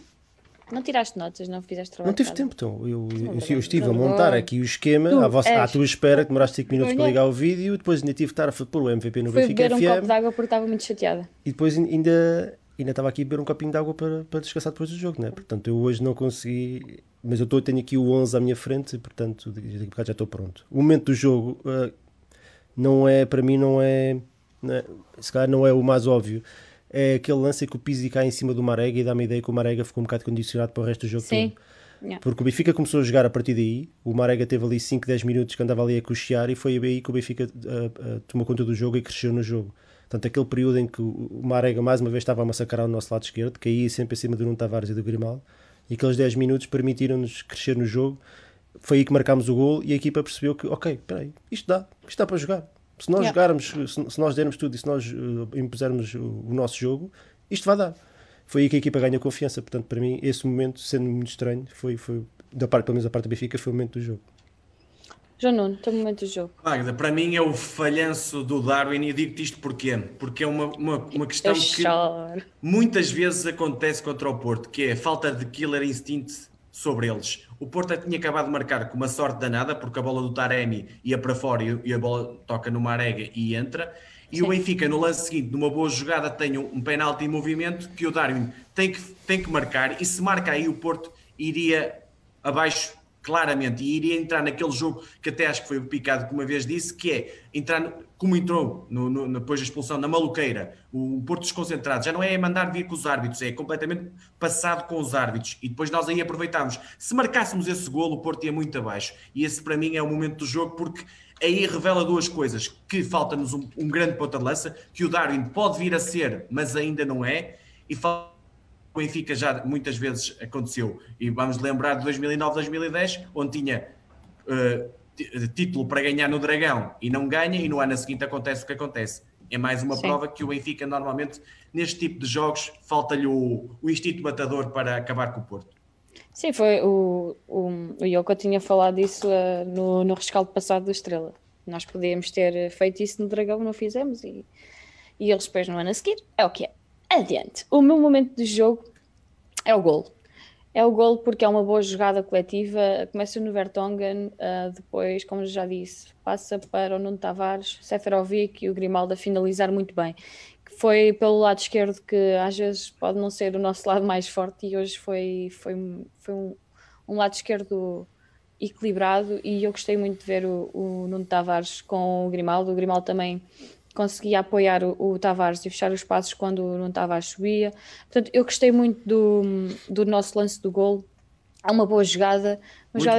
Não tiraste notas, não fizeste trabalho.
Não tive tempo, então. Eu, eu, eu estive a montar aqui o esquema à, vossa, à tua espera, que demoraste 5 minutos para ligar o vídeo, depois ainda tive a pôr o MVP no
Fui
Benfica
beber um copo de água porque estava muito chateada.
E depois ainda ainda estava aqui a beber um copinho de água para, para descansar depois do jogo, né? Portanto, eu hoje não consegui, mas eu tô, tenho aqui o 11 à minha frente portanto, daqui a bocado já estou pronto. O momento do jogo uh, não é, para mim, não é, não é, se calhar não é o mais óbvio. É aquele lance que o Pizzi cai em cima do Marega e dá-me a ideia que o Marega ficou um bocado condicionado para o resto do jogo
Sim.
todo. Yeah. Porque o Benfica começou a jogar a partir daí, o Marega teve ali 5, 10 minutos que andava ali a cochear e foi aí que o Benfica uh, uh, tomou conta do jogo e cresceu no jogo. Portanto, aquele período em que o Marega mais uma vez estava a massacrar o nosso lado esquerdo, caía sempre em cima do Nuno Tavares e do Grimaldo, e aqueles 10 minutos permitiram-nos crescer no jogo. Foi aí que marcámos o gol e a equipa percebeu que, ok, peraí, isto dá, isto dá para jogar. Se nós yeah. jogarmos, se, nós dermos tudo e se nós uh, impusermos o, o, nosso jogo, isto vai dar. Foi aí que a equipa ganha confiança. Portanto, para mim, esse momento, sendo muito estranho, foi, foi da parte, pelo menos da parte do Benfica, foi o momento do jogo.
João Nuno, teu momento do jogo.
Magda, para mim é o falhanço do Darwin e digo-te isto porquê? Porque é uma, uma, uma questão que muitas vezes acontece contra o Porto, que é a falta de killer instinct sobre eles. O Porto tinha acabado de marcar com uma sorte danada, porque a bola do Taremi ia para fora e a bola toca no Marega e entra. E Sim. o Benfica, no lance seguinte, numa boa jogada, tem um, um penalti em movimento que o Darwin tem que, tem que marcar. E se marca aí, o Porto iria abaixo claramente, e iria entrar naquele jogo que até acho que foi o Picado que uma vez disse, que é entrar, como entrou no, no, depois da expulsão, na maluqueira, o Porto desconcentrado, já não é mandar vir com os árbitros, é completamente passado com os árbitros, e depois nós aí aproveitámos. Se marcássemos esse golo, o Porto ia muito abaixo, e esse para mim é o momento do jogo, porque aí revela duas coisas, que falta-nos um, um grande ponta de lança, que o Darwin pode vir a ser, mas ainda não é, e falta o Benfica já muitas vezes aconteceu, e vamos lembrar de 2009, 2010, onde tinha uh, título para ganhar no Dragão e não ganha, e no ano seguinte acontece o que acontece. É mais uma Sim. prova que o Benfica normalmente, neste tipo de jogos, falta-lhe o, o instinto matador para acabar com o Porto.
Sim, foi o, o, o Yoko tinha falado isso uh, no, no rescaldo passado do Estrela. Nós podíamos ter feito isso no Dragão, não fizemos, e, e eles depois no ano a seguir, é o que é. Adiante. O meu momento de jogo é o gol. É o gol porque é uma boa jogada coletiva. Começa no Vertonghen, uh, depois, como já disse, passa para o Nuno Tavares, Seferovic e o Grimaldo a finalizar muito bem. Foi pelo lado esquerdo que às vezes pode não ser o nosso lado mais forte e hoje foi, foi, foi um, um lado esquerdo equilibrado e eu gostei muito de ver o, o Nuno Tavares com o Grimaldo. O Grimaldo também conseguia apoiar o, o, Tavares e fechar os passos quando o Tavares subia. Portanto, eu gostei muito do, do nosso lance do gol. É uma boa jogada, mas já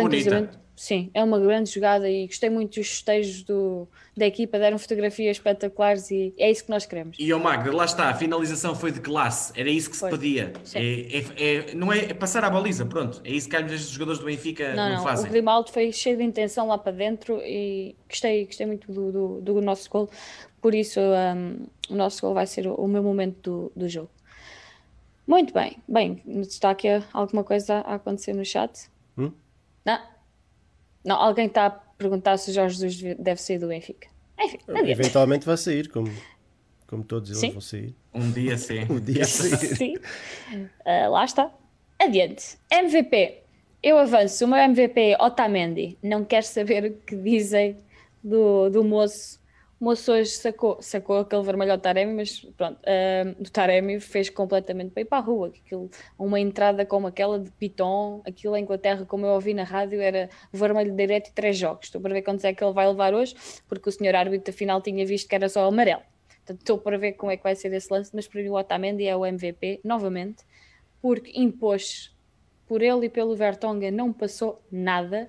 sim, é uma grande jogada e gostei muito dos festejos do, da equipa, deram fotografias espetaculares e é isso que nós queremos.
E o Magda, lá está, a finalização foi de classe, era isso que foi. se pedia. É, é, é, não é, é, passar à baliza, pronto, é isso que às vezes os jogadores do Benfica não, não, não fazem.
O Grimaldo foi cheio de intenção lá para dentro e gostei, gostei muito do, do, do nosso gol, por isso um, o nosso gol vai ser o, o meu momento do, do jogo. Muito bem, bem, está aqui alguma coisa a acontecer no chat?
Hum?
Não? Não, alguém está a perguntar se o Jorge Jesus deve sair do Benfica. Enfim,
Eventualmente vai sair, como, como todos eles
sim.
vão sair.
Um dia sim.
um dia sim.
sim. Uh, lá está. Adiante. MVP. Eu avanço. O meu MVP é Otamendi. Não quero saber o que dizem do, do moço. Moço hoje sacou, sacou aquele vermelho ao Taremi, mas pronto, uh, o Taremi fez completamente para ir para a rua. Aquilo, uma entrada como aquela de Piton, aquilo em Inglaterra, como eu ouvi na rádio, era vermelho direto e três jogos. Estou para ver quantos é que ele vai levar hoje, porque o senhor árbitro afinal tinha visto que era só amarelo. Portanto, estou para ver como é que vai ser esse lance, mas para mim o Otamendi é o MVP, novamente, porque impôs por ele e pelo Vertonghen não passou nada.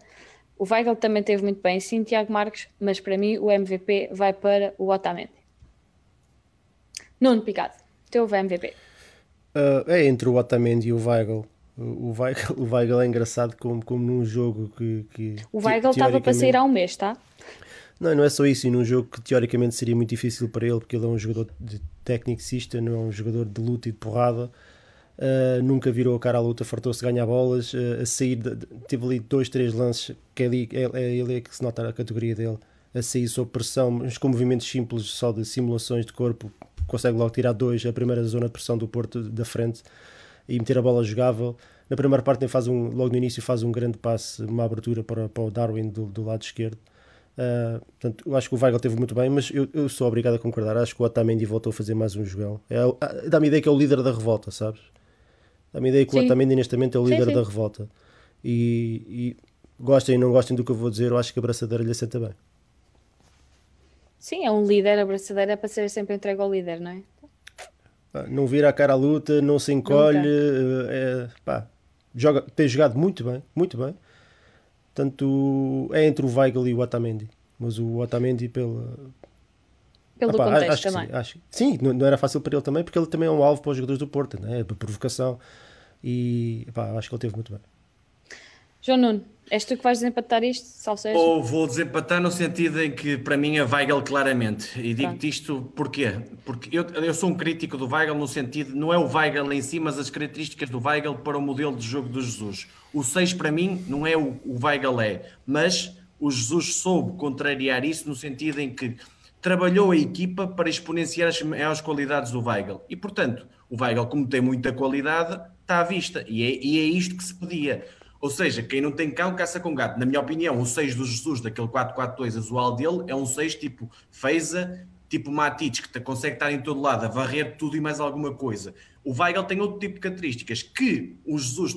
O Weigl também teve muito bem, sim, Tiago Marques, mas para mim o MVP vai para o Otamendi. Nuno Picado, teu MVP.
Uh, é entre o Otamendi e o Weigl. O Weigl, o Weigl é engraçado como, como num jogo que. que
o Weigl estava para sair há um mês, tá?
Não, não é só isso. E num jogo que teoricamente seria muito difícil para ele, porque ele é um jogador de tecnicista, não é um jogador de luta e de porrada. Uh, nunca virou a cara à luta, fartou-se ganhar bolas, uh, a sair, de, de, teve ali dois, três lances, que é, ali, é, é que se nota a categoria dele, a sair sob pressão, mas com movimentos simples, só de simulações de corpo, consegue logo tirar dois, a primeira zona de pressão do Porto da frente e meter a bola jogável. Na primeira parte, faz um, logo no início, faz um grande passe, uma abertura para, para o Darwin do, do lado esquerdo. Uh, portanto, eu acho que o Weigl teve muito bem, mas eu, eu sou obrigado a concordar. Acho que o Otamendi voltou a fazer mais um jogão. É, Dá-me ideia que é o líder da revolta, sabes? Dá-me ideia que o Otamendi neste momento é o líder sim, sim. da revolta. E, e, gostem ou não gostem do que eu vou dizer, eu acho que a abraçadeira lhe senta bem.
Sim, é um líder, a abraçadeira é para ser sempre entregue ao líder, não é?
Não vira a cara à luta, não se encolhe, é, pá, joga, tem jogado muito bem, muito bem. Portanto, é entre o Weigl e o Otamendi. Mas o Otamendi pela,
pelo contexto acho também.
Sim, acho, sim não, não, era fácil para ele também, porque ele também é um alvo para os jogadores do Porto, né? para provocação. E acho que ele teve muito bem.
João Nuno, és tu que vais desempatar isto, Salseja?
Ou vou desempatar no sentido em que para mim é Weigl claramente. E digo-te isto porquê? Porque eu, eu sou um crítico do Weigl no sentido, não é o Weigl em si, mas as características do Weigl para o modelo de jogo do Jesus. O 6 para mim não é o, o Weigl é, mas o Jesus soube contrariar isso no sentido em que trabalhou a equipa para exponenciar as maiores qualidades do Weigl. E, portanto, o Weigl, como tem muita qualidade, está à vista. E é, e é isto que se pedia. Ou seja, quem não tem cão, caça com gato. Na minha opinião, o 6 do Jesus, daquele 4-4-2 usual dele, é um 6 tipo Feiza, tipo Matites, que consegue estar em todo lado, a varrer tudo e mais alguma coisa. O Weigl tem outro tipo de características que o Jesus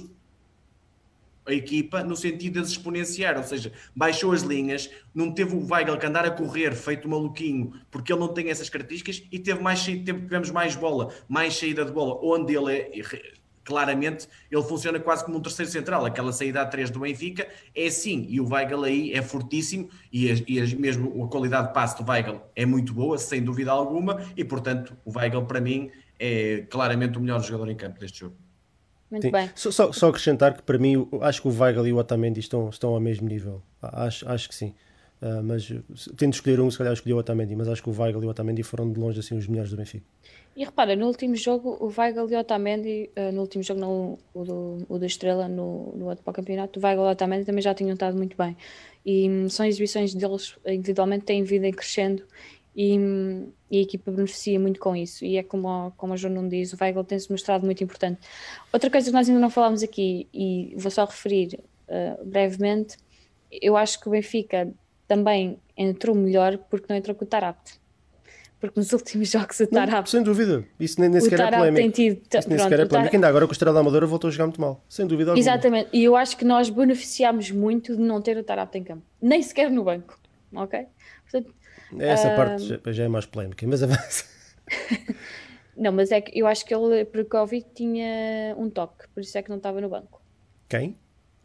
a equipa no sentido de as exponenciar, ou seja, baixou as linhas, não teve o Weigl que andar a correr feito maluquinho, porque ele não tem essas características, e teve mais, tivemos mais bola, mais saída de bola, onde ele é, claramente, ele funciona quase como um terceiro central, aquela saída a 3 do Benfica, é assim, e o Weigl aí é fortíssimo, e, a, e a, mesmo a qualidade de passe do Weigl é muito boa, sem dúvida alguma, e portanto, o Weigl para mim é claramente o melhor jogador em campo deste jogo.
Muito Sim. bem.
Só, só, acrescentar que para mim, acho que o Weigl e o Otamendi estão, estão ao mesmo nível. Acho, acho que sim. Uh, mas tendo de escolher um, se calhar escolhi o Otamendi, mas acho que o Weigl e o Otamendi foram de longe assim os melhores do Benfica.
E repara, no último jogo, o Weigl e o Otamendi, uh, no último jogo, não, o, do, o da Estrela, no, no outro para o campeonato, o Weigl e o Otamendi também já tinham estado muito bem. E hum, são exibições deles individualmente, têm vindo em crescendo e, e, a equipa beneficia muito com isso. E é como, como a João não diz, o Weigl tem-se mostrado muito importante. Outra coisa que nós ainda não falámos aqui, e vou só referir uh, brevemente, eu acho que o Benfica também entrou melhor porque não entrou com o Tarapte. Porque nos últimos jogos o Tarapte.
Sem dúvida, isso nem, nem sequer é polémico. Tem tido, isso nem pronto, sequer é polémico. Ainda agora com o Estrela da Amadora voltou a jogar muito mal. Sem dúvida alguma.
Exatamente, e eu acho que nós beneficiámos muito de não ter o Tarapte em campo. Nem sequer no banco. Ok?
Portanto, essa uh... parte já, já, é mais polémica, mas avança.
não, mas é que eu acho que ele, por Covid, tinha um toque, por isso é que não estava no banco.
Quem?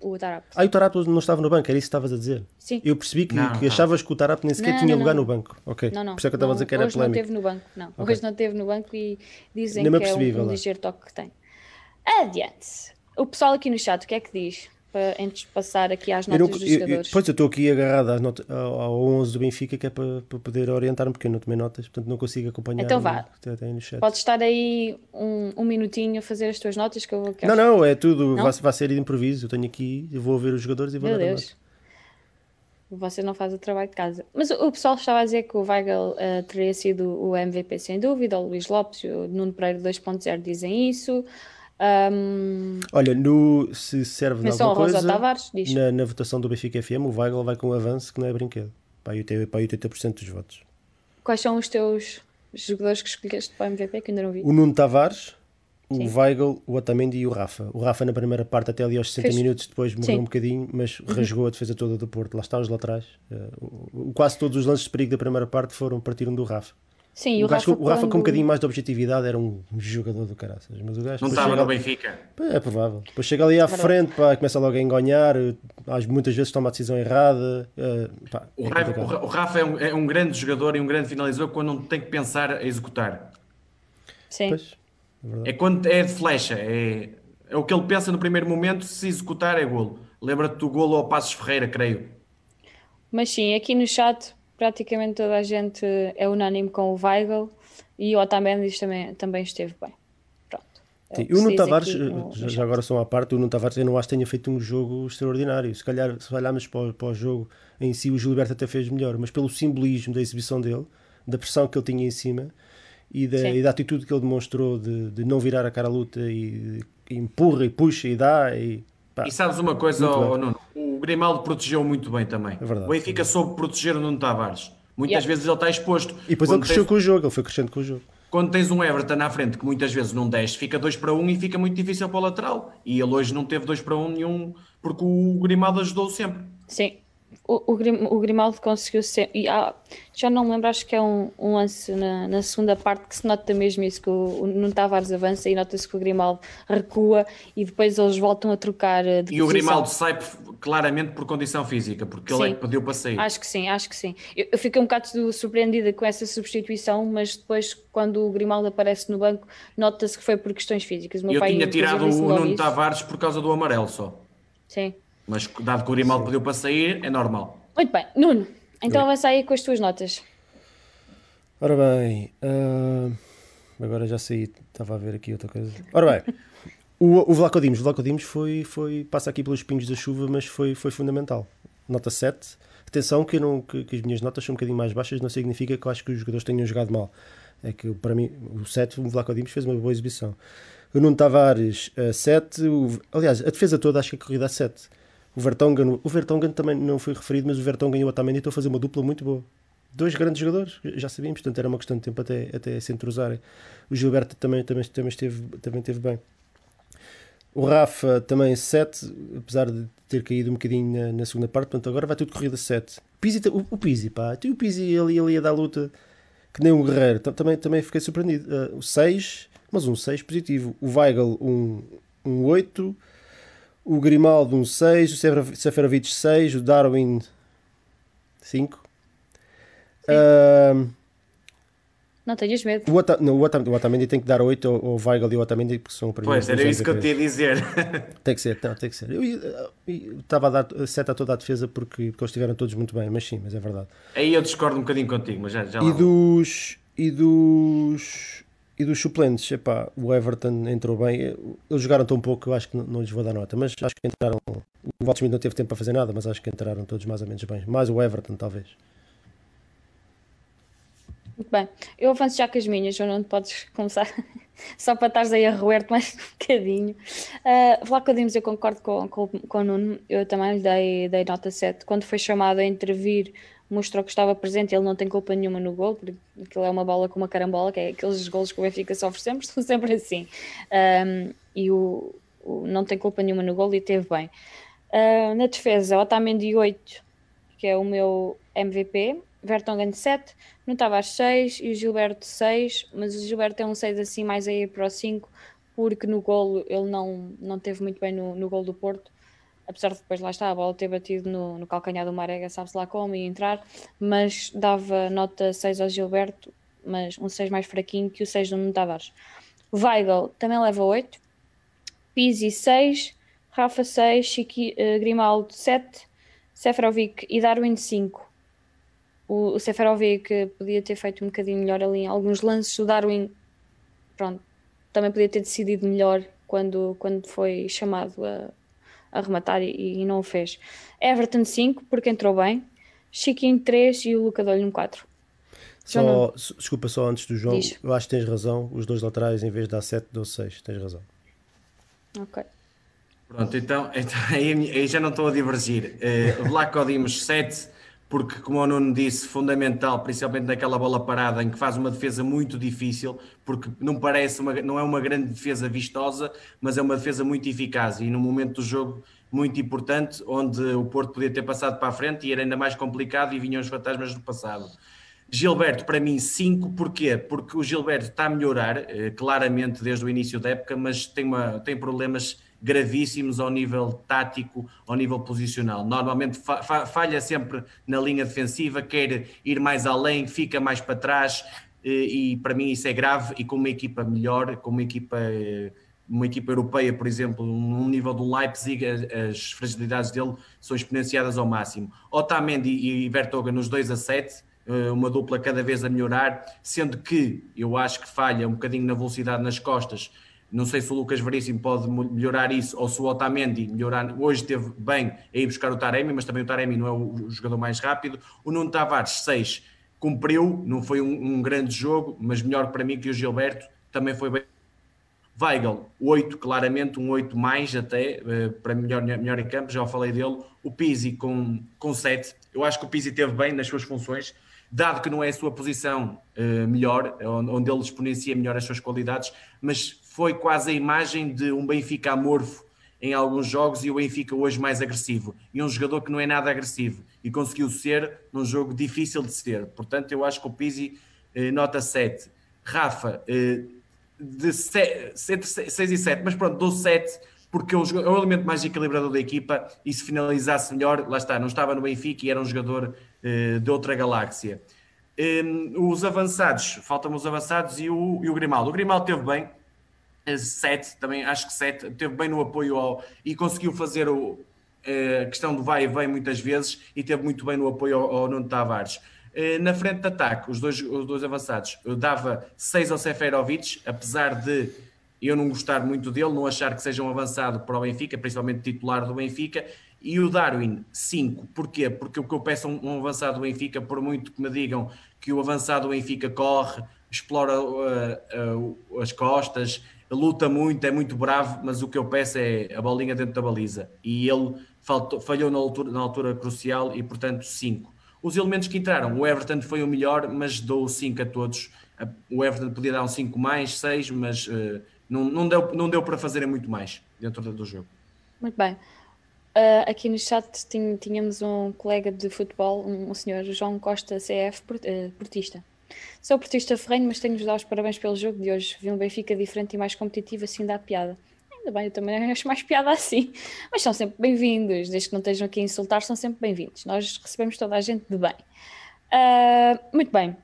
O Tarap.
Ah, o Tarap não estava no banco, era isso que estavas a dizer?
Sim.
Eu percebi que, não, que achavas que o Tarap nem sequer não, tinha não, lugar no banco. Ok. Não, não. Por isso é que eu estava a dizer que era
hoje
polémico.
Hoje não teve no banco, não. Okay. Hoje não teve no banco e dizem que é um, um ligeiro toque que tem. Adiante. O pessoal aqui no chat, o que é que diz? Para, antes de passar aqui às notas não, dos jogadores.
Eu, pois eu estou aqui agarrado às notas, ao, ao 11 do Benfica que é para, para poder orientar-me, porque eu não tomei notas, portanto não consigo acompanhar.
Então vá, podes estar aí um, um minutinho a fazer as tuas notas que eu
quero. Não, não, é tudo, não? Vai, vai ser de improviso. Eu tenho aqui, eu vou ver os jogadores e vou Meu dar Deus.
Você não faz o trabalho de casa. Mas o, o pessoal estava a dizer que o Weigl uh, teria sido o MVP sem dúvida, o Luís Lopes o Nuno Pereira 2.0 dizem isso. Um,
Olha, no, se serve de alguma coisa,
Tavares,
na, na votação do Benfica FM, o Weigl vai com um avanço que não é brinquedo. Para aí tem- para aí 80% dos votos.
Quais são os teus jogadores que escolheste para o MVP que ainda não vi?
O Nuno Tavares, o
Sim.
Weigl, o Otamendi e o Rafa. O Rafa na primeira parte até ali aos 60
Fez-
minutos, depois morreu
Sim. Uhum.
um bocadinho, mas rasgou a defesa toda do Porto. Lá está os laterais. Eh, o- o- quase todos os lances de perigo da primeira parte foram partiram do Rafa.
Sim,
o,
o
gajo-
Rafa,
o Rafa com um bocadinho mais de objetividade era um jogador do caraças. Mas o gajo
Não estava no Benfica.
É provável. Depois chega ali à frente, pá, começa logo a engonhar, às- muitas vezes toma a decisão errada. eh, pá,
O
é
Rafa, o Ra- o Rafa é, um, é um grande jogador e um grande finalizador quando não tem que pensar a executar.
Sim,
Pois, é.
É quando é de flecha. É, é o que ele pensa no primeiro momento. Se executar, é golo. Lembra-te do golo ao Passos Ferreira, creio.
mas sim, aqui no chat praticamente toda a gente é unânime com o Weigl e o Otamendi também, também esteve bem. Pronto. É
Sim, o Nuno Tavares, eh,
no-
já, agora só à parte, o Nuno Tavares eu não acho que tenha feito um jogo extraordinário. Se calhar, se olharmos para o, para o jogo em si, o Gilberto até fez melhor, mas pelo simbolismo da exibição dele, da pressão que ele tinha em cima e da, e da atitude que ele demonstrou de, de não virar a cara à luta e, e empurra e puxa e dá e pá,
E sabes uma coisa,
bem.
Nuno? O Grimaldo protegeu muito bem também.
É verdade.
O Benfica soube proteger o Nuno Tavares. Muitas
Yeah.
vezes ele está exposto.
e depois ele cresceu
tens,
com o jogo, ele foi crescendo com o jogo.
quando tens um Everton à frente que muitas vezes não desce, fica 2 para 1 um e fica muito difícil para o lateral. E ele hoje não teve 2 para 1 um nenhum, porque o Grimaldo ajudou sempre.
Sim, o, o, Grim- o Grimaldo conseguiu ser. E, ah, já não me lembro, acho que é um, um lance na, na segunda parte que se nota mesmo isso: que o, o Nuno Tavares avança e nota-se que o Grimaldo recua e depois eles voltam a trocar eh, de
E o
posição.
Grimaldo sai claramente por condição física, porque ele é
Sim.
que pediu para sair.
Acho que sim, acho que sim. Eu, eu fiquei um bocado surpreendida com essa substituição, mas depois, quando o Grimaldo aparece no banco, nota-se que foi por questões físicas. O
Eu
pai,
tinha tirado o Nuno. Tavares por causa do amarelo só.
Sim.
Mas dado que o Grimaldo pediu para sair, é normal.
Muito bem, Nuno, então avança aí com as tuas notas.
Ora bem, ah, agora já saí, estava a ver aqui outra coisa. Ora bem, o, o Vlaco Dimos, o Vlaco Dimos foi, foi, passa aqui pelos pingos da chuva, mas foi, foi fundamental. Nota 7. Atenção que, não, que, que as minhas notas são um bocadinho mais baixas, não significa que eu acho que os jogadores tenham jogado mal. É que para mim, o 7, o Vlaco Dimos fez uma boa exibição. O Nuno Tavares, 7. aliás, a defesa toda acho que a corrida a 7. O Vertonghen, o Vertonghen também não foi referido, mas o Vertonghen e o Otamendi estão a fazer uma dupla muito boa dois grandes jogadores, já sabíamos, portanto era uma questão de tempo até, até se entrosarem. O Gilberto também, também, também, esteve, também esteve bem. O Rafa também 7, apesar de ter caído um bocadinho na, na segunda parte, portanto agora vai tudo corrida 7. Pizzi, o, o Pizzi, pá, o Pizzi ali, ali a dar luta que nem um guerreiro, Tam- também, também fiquei surpreendido. Uh, o 6, mas um 6 positivo. O Weigl um, um 8, o Grimaldo um 6, o Sefer- Seferovic 6, o Darwin 5. Ahm,
Não tenhas medo.
o, Ota, não, o, Otamendi, o Otamendi tem que dar 8 ao, ao Weigl e ao Otamendi porque são o primeiro.
Pois, era isso que eu te ia dizer.
Tem que ser, não, tem que ser. Eu, eu- eu estava a dar 7 a toda a defesa porque, porque eles estiveram todos muito bem, mas sim, mas é verdade.
Aí eu discordo um bocadinho contigo, mas já, já lá
E
vou.
dos, e dos e dos suplentes, epá, o Everton entrou bem. Eles jogaram tão pouco que eu acho que não, não lhes vou dar nota, mas acho que entraram. O Waldschmidt não teve tempo para fazer nada, mas acho que entraram todos mais ou menos bem. Mais o Everton, talvez.
Muito bem. Eu avanço já com as minhas, ou não podes começar só para estares aí a roer-te mais um bocadinho. Uh, Vlaco Dimos, eu concordo com, com, com o Nuno, eu também lhe dei, dei nota 7. Quando foi chamado a intervir, mostrou que estava presente, ele não tem culpa nenhuma no gol, porque aquilo é uma bola com uma carambola, que é aqueles golos que o Benfica sofre sempre, são sempre assim. Um, e o, o- não tem culpa nenhuma no gol e teve bem. Uh, na defesa, Otamendi 8, que é o meu MVP, Vertonghen 7, no Tavares 6 e o Gilberto 6, mas o Gilberto é um 6 assim mais a ir para o 5, porque no golo ele não, não teve muito bem no, no golo do Porto, apesar de depois lá está a bola ter batido no, no calcanhar do Marega, sabe-se lá como, e entrar, mas dava nota 6 ao Gilberto, mas um 6 mais fraquinho que o 6 do Nuno Tavares. Weigl também leva 8, Pizzi 6, Rafa 6, Chiqui, eh, Grimaldo 7, Seferovic e Darwin 5 o, o Seferovic podia ter feito um bocadinho melhor ali em alguns lances, o Darwin pronto, também podia ter decidido melhor quando, quando foi chamado a, a rematar e, e não o fez. Everton 5, porque entrou bem, Chiquinho 3 e o Luca um 4. Já
Só, desculpa, só antes do jogo,
Diz.
eu acho que tens razão. Os dois laterais, em vez de dar 7, dou 6. Tens razão.
Ok.
Pronto, então, então aí, aí, já não estou a divergir. Uh, Vlaco Dimos 7, porque, como o Nuno disse, fundamental, principalmente naquela bola parada, em que faz uma defesa muito difícil, porque não parece, uma, não é uma grande defesa vistosa, mas é uma defesa muito eficaz e no momento do jogo muito importante, onde o Porto podia ter passado para a frente e era ainda mais complicado e vinham os fantasmas do passado. Gilberto, para mim, 5, porquê? Porque o Gilberto está a melhorar, eh, claramente, desde o início da época, mas tem, uma, tem problemas gravíssimos ao nível tático, ao nível posicional. Normalmente fa falha sempre na linha defensiva, quer ir mais além, fica mais para trás, e, e para mim isso é grave. E com uma equipa melhor, com uma equipa, uma equipa europeia, por exemplo, num nível do Leipzig, as, as fragilidades dele são exponenciadas ao máximo. Otamendi e Vertoga nos 2 a 7 eh, uma dupla cada vez a melhorar, sendo que eu acho que falha um bocadinho na velocidade nas costas, não sei se o Lucas Veríssimo pode melhorar isso ou se o Otamendi melhorar. Hoje esteve bem a ir buscar o Taremi, mas também o Taremi não é o jogador mais rápido. O Nuno Tavares, 6, cumpriu, não foi um, um, grande jogo, mas melhor para mim que o Gilberto, também foi bem. Weigl, 8, claramente, um 8 mais até, eh, para melhor, melhor em campo, já falei dele. O Pizzi com, com 7, eu acho que o Pizzi esteve bem nas suas funções, dado que não é a sua posição uh, melhor, onde ele exponencia melhor as suas qualidades, mas foi quase a imagem de um Benfica amorfo em alguns jogos e o Benfica hoje mais agressivo. E um jogador que não é nada agressivo e conseguiu ser num jogo difícil de ser. Portanto, eu acho que o Pizzi eh, nota 7. Rafa, eh, de 7, 6 e 7, mas pronto, dou 7 porque é o, é o elemento mais equilibrador da equipa e se finalizasse melhor, lá está, não estava no Benfica e era um jogador eh, de outra galáxia. Eh, os avançados, faltam os avançados e o, e o Grimaldo. O Grimaldo teve bem, 7, também acho que 7, teve bem no apoio ao, e conseguiu fazer o, a questão do vai e vem muitas vezes e teve muito bem no apoio ao, ao Nuno Tavares. Na frente de ataque, os dois, os dois avançados, eu dava 6 ao Seferovic, apesar de eu não gostar muito dele, não achar que seja um avançado para o Benfica, principalmente titular do Benfica, e o Darwin 5. Porquê? Porque o que eu peço a um, um avançado do Benfica, por muito que me digam que o avançado do Benfica corre, explora uh, uh, as costas, luta muito, é muito bravo, mas o que eu peço é a bolinha dentro da baliza. E ele faltou, falhou na altura, na altura crucial e, portanto, 5. Os elementos que entraram, o Everton foi o melhor, mas dou 5 a todos. O Everton podia dar um 5 mais, 6, mas uh, não, não, deu, não deu para fazerem muito mais dentro do jogo.
Muito bem. Uh, aqui no chat tínhamos um colega de futebol, um, um senhor João Costa CF, uh, portista. Sou portista ferrenho, mas tenho-vos dar os parabéns pelo jogo de hoje. Vi um Benfica diferente e mais competitivo, assim dá piada. Ainda bem, eu também acho mais piada assim. Mas são sempre bem-vindos, desde que não estejam aqui a insultar, são sempre bem-vindos. Nós recebemos toda a gente de bem. Uh, muito bem.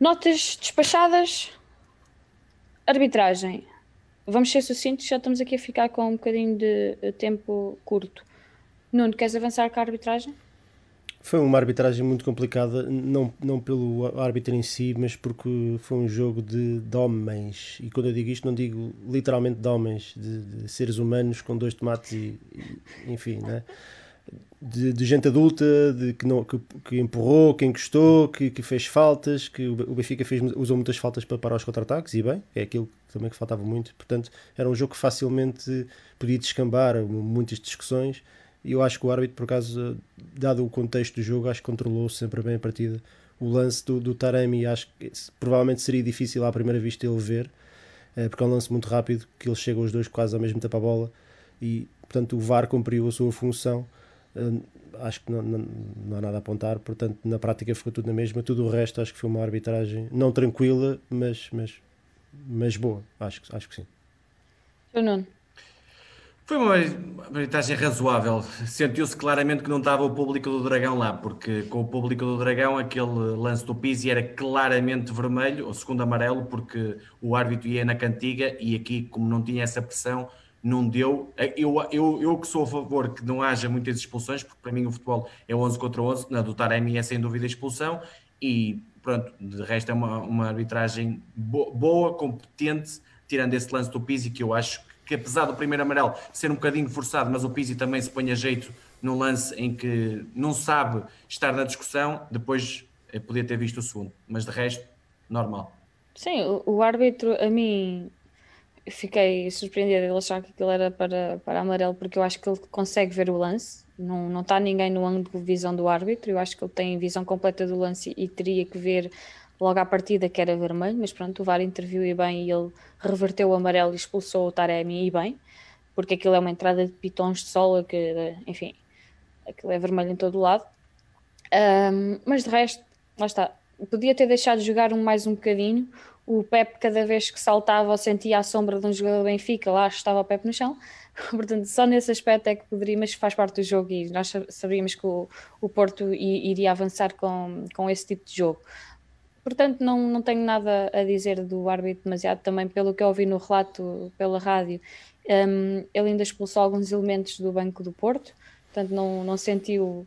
Notas despachadas. Arbitragem. Vamos ser sucintos, já estamos aqui a ficar com um bocadinho de tempo curto. Nuno, queres avançar com a arbitragem?
Foi uma arbitragem muito complicada, não, não pelo árbitro em si, mas porque foi um jogo de, de homens. E quando eu digo isto, não digo literalmente de homens, de, de seres humanos com dois tomates e, e enfim, né? de, de, gente adulta de, que, não, que, que empurrou, que encostou, que, que, fez faltas, que o Benfica fez, usou muitas faltas para parar os contra-ataques, e bem, é aquilo também que faltava muito. Portanto, era um jogo que facilmente podia descambar muitas discussões e eu acho que o árbitro, por acaso, dado o contexto do jogo, acho que controlou sempre bem a partida. O lance do, do Taremi, acho que provavelmente seria difícil à primeira vista ele ver, eh, porque é um lance muito rápido, que eles chegam os dois quase ao mesmo tempo à bola e, portanto, o VAR cumpriu a sua função. Eh, acho que não, não, não, há nada a apontar, portanto, na prática ficou tudo na mesma. Tudo o resto, acho que foi uma arbitragem não tranquila, mas, mas, mas boa. Acho, acho que sim.
Nuno.
Foi uma arbitragem razoável. Sentiu-se claramente que não estava o público do Dragão lá, porque com o público do Dragão aquele lance do Pizzi era claramente vermelho, ou segundo amarelo, porque o árbitro ia na cantiga e aqui, como não tinha essa pressão, não deu. Eu, eu, eu que sou a favor que não haja muitas expulsões, porque para mim o futebol é 11 contra 11, na do Taremi é sem dúvida expulsão, e pronto, de resto é uma, uma arbitragem boa, competente, tirando esse lance do Pizzi, que eu acho apesar do primeiro amarelo ser um bocadinho forçado, mas o Pizzi também se põe a jeito num lance em que não sabe estar na discussão, depois eh, podia ter visto o segundo, mas de resto, normal.
Sim, o, o árbitro, a mim, fiquei surpreendida ele achar que aquilo era para, para amarelo, porque eu acho que ele consegue ver o lance. Não, não está ninguém no ângulo de visão do árbitro. Eu acho que ele tem visão completa do lance e teria que ver logo à partida que era vermelho. Mas pronto, o VAR interviu e bem e ele reverteu o amarelo e expulsou o Taremi e bem, porque aquilo é uma entrada de pitons de sol, que, enfim, aquilo é vermelho em todo o lado. Um, mas de resto, lá está. Podia ter deixado de jogar um, mais um bocadinho o Pep, cada vez que saltava ou sentia a sombra de um jogador do Benfica, lá estava o Pep no chão. Portanto, só nesse aspecto é que poderia, mas faz parte do jogo e nós sabíamos que o, o Porto iria avançar com, com esse tipo de jogo. Portanto, não, não tenho nada a dizer do árbitro demasiado, também pelo que eu ouvi no relato pela rádio. Um, ele ainda expulsou alguns elementos do banco do Porto, portanto, não, não sentiu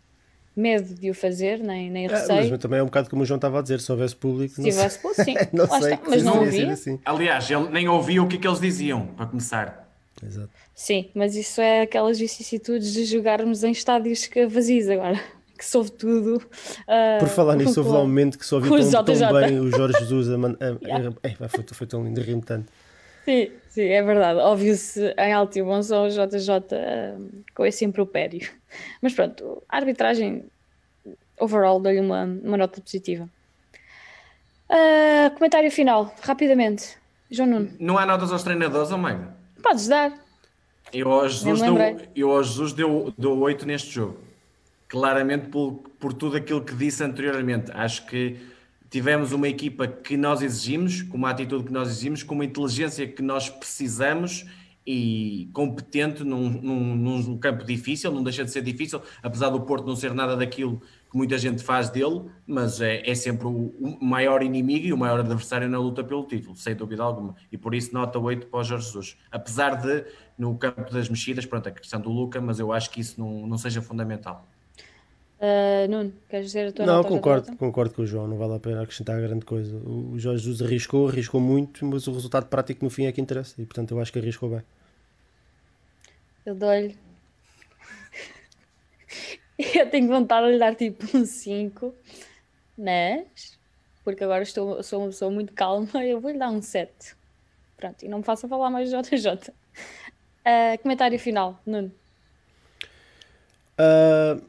medo de o fazer, nem, nem receio.
É, mas também é um bocado como o João estava a dizer, se houvesse público.
Se tivesse público, sim.
não sei,
está, mas não ouvia.
Assim.
Aliás, ele nem ouvia o que, é que eles diziam, para começar.
Exato.
Sim, mas isso é aquelas vicissitudes de jogarmos em estádios vazios agora. Que soube tudo. Uh,
Por falar nisso, houve lá um momento que só ouviu tão, tão bem o Jorge Jesus a, man... yeah. é, foi, foi tão lindo, rir tanto.
Sim, sim, é verdade. Ouviu-se em alto e bom som o JJ uh, com esse impropério. Mas pronto, a arbitragem overall dou-lhe uma, uma nota positiva. Uh, comentário final, rapidamente. João Nuno.
Não há notas aos treinadores, ou oh
Podes dar.
Eu ao Jesus, deu, eu ao Jesus deu, deu 8 neste jogo. Claramente por, por tudo aquilo que disse anteriormente. Acho que tivemos uma equipa que nós exigimos, com uma atitude que nós exigimos, com uma inteligência que nós precisamos e competente num, num, num, campo difícil, não deixa de ser difícil, apesar do Porto não ser nada daquilo que muita gente faz dele, mas é, é sempre o, o, maior inimigo e o maior adversário na luta pelo título, sem dúvida alguma. E por isso nota 8 para o Jorge Jesus. Apesar de, no campo das mexidas, pronto, a questão do Luca, mas eu acho que isso não, não seja fundamental.
Uh, Nuno, queres dizer a tua
Não, concordo, concordo com o João, não vale a pena acrescentar grande coisa. O Jorge Jesus arriscou, arriscou muito, mas o resultado prático no fim é que interessa e portanto eu acho que arriscou bem.
Eu dou-lhe Eu tenho vontade de lhe dar tipo um 5, mas porque agora estou, sou uma pessoa muito calma, eu vou lhe dar um 7. Pronto, e não me façam falar mais de JJ. Uh, ah, comentário final, Nuno.
Uh,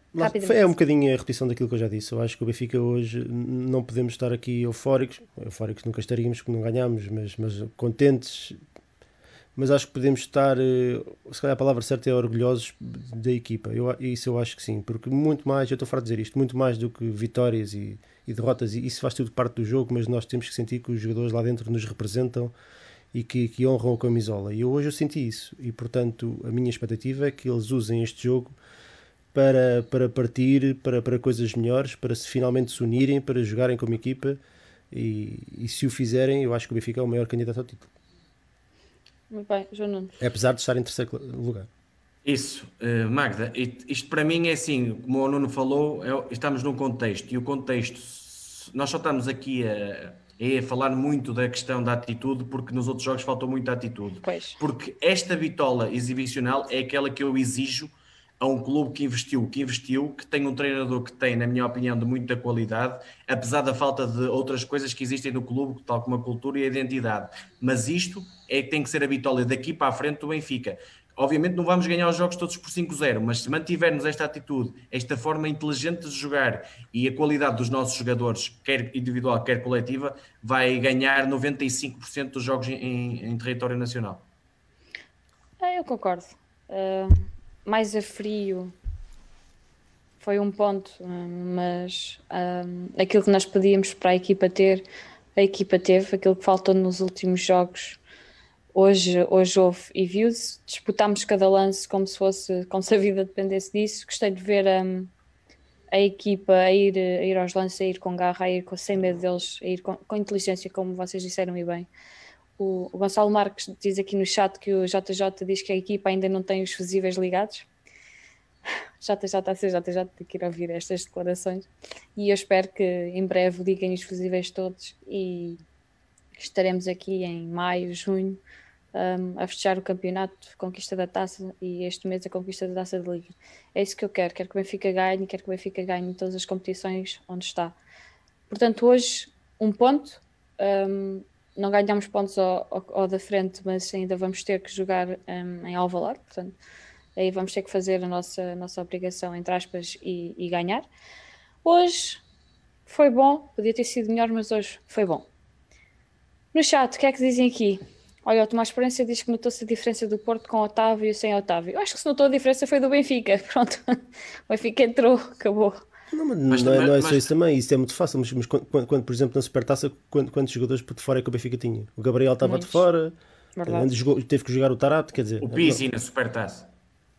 é um bocadinho a repetição daquilo que eu já disse. Eu acho que o Benfica hoje não podemos estar aqui eufóricos. Eufóricos nunca estaríamos porque não ganhámos, mas, mas contentes mas acho que podemos estar, eh, se calhar a palavra certa é orgulhosos da equipa. Eu, isso eu acho que sim, porque muito mais, eu estou farto de dizer isto, muito mais do que vitórias e, e derrotas, e isso faz tudo parte do jogo, mas nós temos que sentir que os jogadores lá dentro nos representam e que, que honram a camisola. E hoje eu senti isso, e portanto a minha expectativa é que eles usem este jogo para, para partir para, para coisas melhores, para se finalmente se unirem, para jogarem como equipa. E, e se o fizerem, eu acho que o Benfica é o maior candidato ao título.
Muito bem, João Nunes.
Apesar de estar em terceiro lugar.
Isso, uh, Magda, isto para mim é assim, como o Nuno falou, é, estamos num contexto e o contexto, nós só estamos aqui a, a falar muito da questão da atitude porque nos outros jogos faltou muita atitude.
Pois.
Porque esta bitola exibicional é aquela que eu exijo a um clube que investiu, que investiu, que tem um treinador que tem, na minha opinião, de muita qualidade, apesar da falta de outras coisas que existem no clube, tal como a cultura e a identidade. Mas isto é que tem que ser a vitória daqui para a frente do Benfica. Obviamente não vamos ganhar os jogos todos por 5-0, mas se mantivermos esta atitude, esta forma inteligente de jogar e a qualidade dos nossos jogadores, quer individual, quer coletiva, vai ganhar 95% dos jogos em, em território nacional.
É, eu concordo. Uh mais a frio foi um ponto, mas um, aquilo que nós pedíamos para a equipa ter, a equipa teve, aquilo que faltou nos últimos jogos, hoje, hoje houve e viu-se. Disputámos cada lance como se fosse, como se a vida dependesse disso. Gostei de ver um, a equipa a ir, a ir aos lances, a ir com garra, a ir com, sem medo deles, a ir com, com inteligência, como vocês disseram e bem. O, o, Gonçalo Marques diz aqui no chat que o JJ diz que a equipa ainda não tem os fusíveis ligados. JJ, CJJ, tem que ir ouvir estas declarações. E eu espero que em breve liguem os fusíveis todos e estaremos aqui em maio, junho, um, a fechar o campeonato, conquista da taça e este mês a conquista da taça de liga. É isso que eu quero. Quero que o Benfica ganhe, quero que o Benfica ganhe em todas as competições onde está. Portanto, hoje, um ponto. Um, não ganhamos pontos ao, ao, ao, da frente, mas ainda vamos ter que jogar um, em Alvalade, portanto, aí vamos ter que fazer a nossa, a nossa obrigação, entre aspas, e, e ganhar. Hoje foi bom, podia ter sido melhor, mas hoje foi bom. No chat, o que é que dizem aqui? Olha, o Tomás Esperança diz que notou-se a diferença do Porto com Otávio e sem Otávio. Eu acho que se notou a diferença foi do Benfica. Pronto, o Benfica entrou, acabou.
Não, mas, mas não, é, não é só isso também, isso é muito fácil. Mas, mas quando, quando, por exemplo, na Supertaça, quantos jogadores de fora é que o Benfica tinha? O Gabriel estava de fora, jogou, teve que jogar o Tarato, quer dizer.
O Pizzi na Supertaça.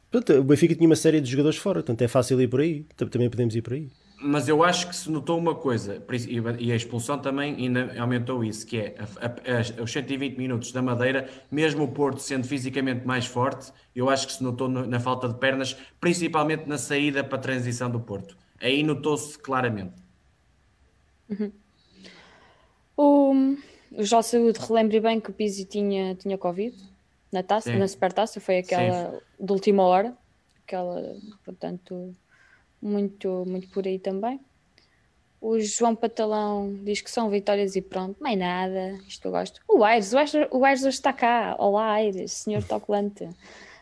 Portanto, o Benfica tinha uma série de jogadores fora, portanto é fácil ir por aí. Também podemos ir por aí.
Mas eu acho que se notou uma coisa, e a expulsão também ainda aumentou isso, que é a, a, os 120 minutos da Madeira, mesmo o Porto sendo fisicamente mais forte, eu acho que se notou no, na falta de pernas, principalmente na saída para a transição do Porto. Aí notou-se claramente.
Uhum. O, o Jó Saúde, relembre bem que o Pizzi tinha, tinha Covid na taça, Sim. na supertaça, foi aquela Sim. de última hora, aquela, portanto muito, muito por aí também. O João Patalão diz que são vitórias e pronto, mais nada, isto eu gosto. O Aires, o Aires, o Aires hoje está cá. Olá, Aires, senhor Toculante.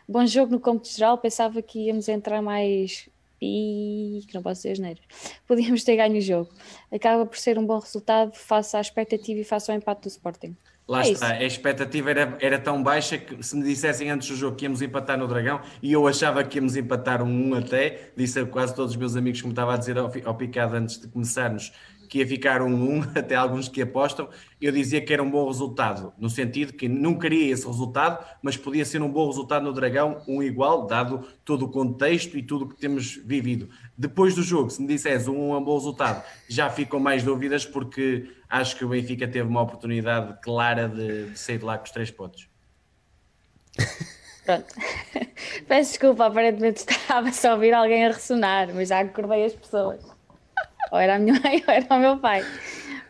Bom jogo no campo geral, pensava que íamos entrar mais e que não posso ser asneiro. Podíamos ter ganho o jogo. Acaba por ser um bom resultado face à expectativa e face ao empate do Sporting.
Lá é está, isso. a expectativa era, era tão baixa que se me dissessem antes do jogo que íamos empatar no Dragão e eu achava que íamos empatar um 1 até, disse a quase todos os meus amigos que me estava a dizer ao, ao picado antes de começarmos que ia ficar um 1, até alguns que apostam, eu dizia que era um bom resultado, no sentido que não queria esse resultado, mas podia ser um bom resultado no Dragão, um igual, dado todo o contexto e tudo o que temos vivido. Depois do jogo, se me disseres um, um bom resultado, já ficam mais dúvidas, porque acho que o Benfica teve uma oportunidade clara de, de sair de lá com os três pontos.
Pronto. Peço desculpa, aparentemente estava só a ouvir alguém a ressonar, mas já acordei as pessoas ou era a minha mãe ou era o meu pai.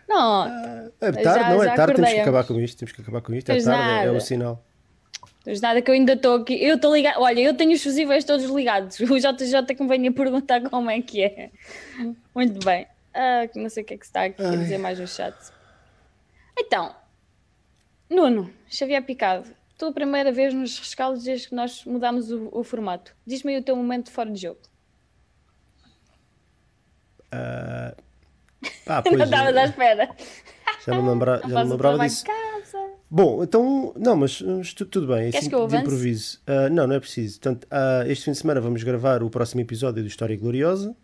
Não,
ah, é tarde, já, não é tarde, temos que acabar com isto, temos que acabar com isto, é tarde, é, é o sinal.
Mas nada que eu ainda estou aqui, eu estou ligado, olha, eu tenho os fusíveis todos ligados, o JJ que me venha perguntar como é que é. Muito bem, ah, não sei o que é que está aqui a dizer mais no chat. Então, Nuno, Xavier Picado, tu a primeira vez nos rescaldos desde que nós mudámos o, o formato. Diz-me aí o teu momento fora de jogo.
Uh,
ah, pois, não estavas à espera.
Já não, lembra, já não lembrava disso. Bom, então, não, mas, tudo, bem.
Queres assim, que eu
de improviso. Uh, não, não é preciso. Portanto, uh, este fim de semana vamos gravar o próximo episódio do História Gloriosa.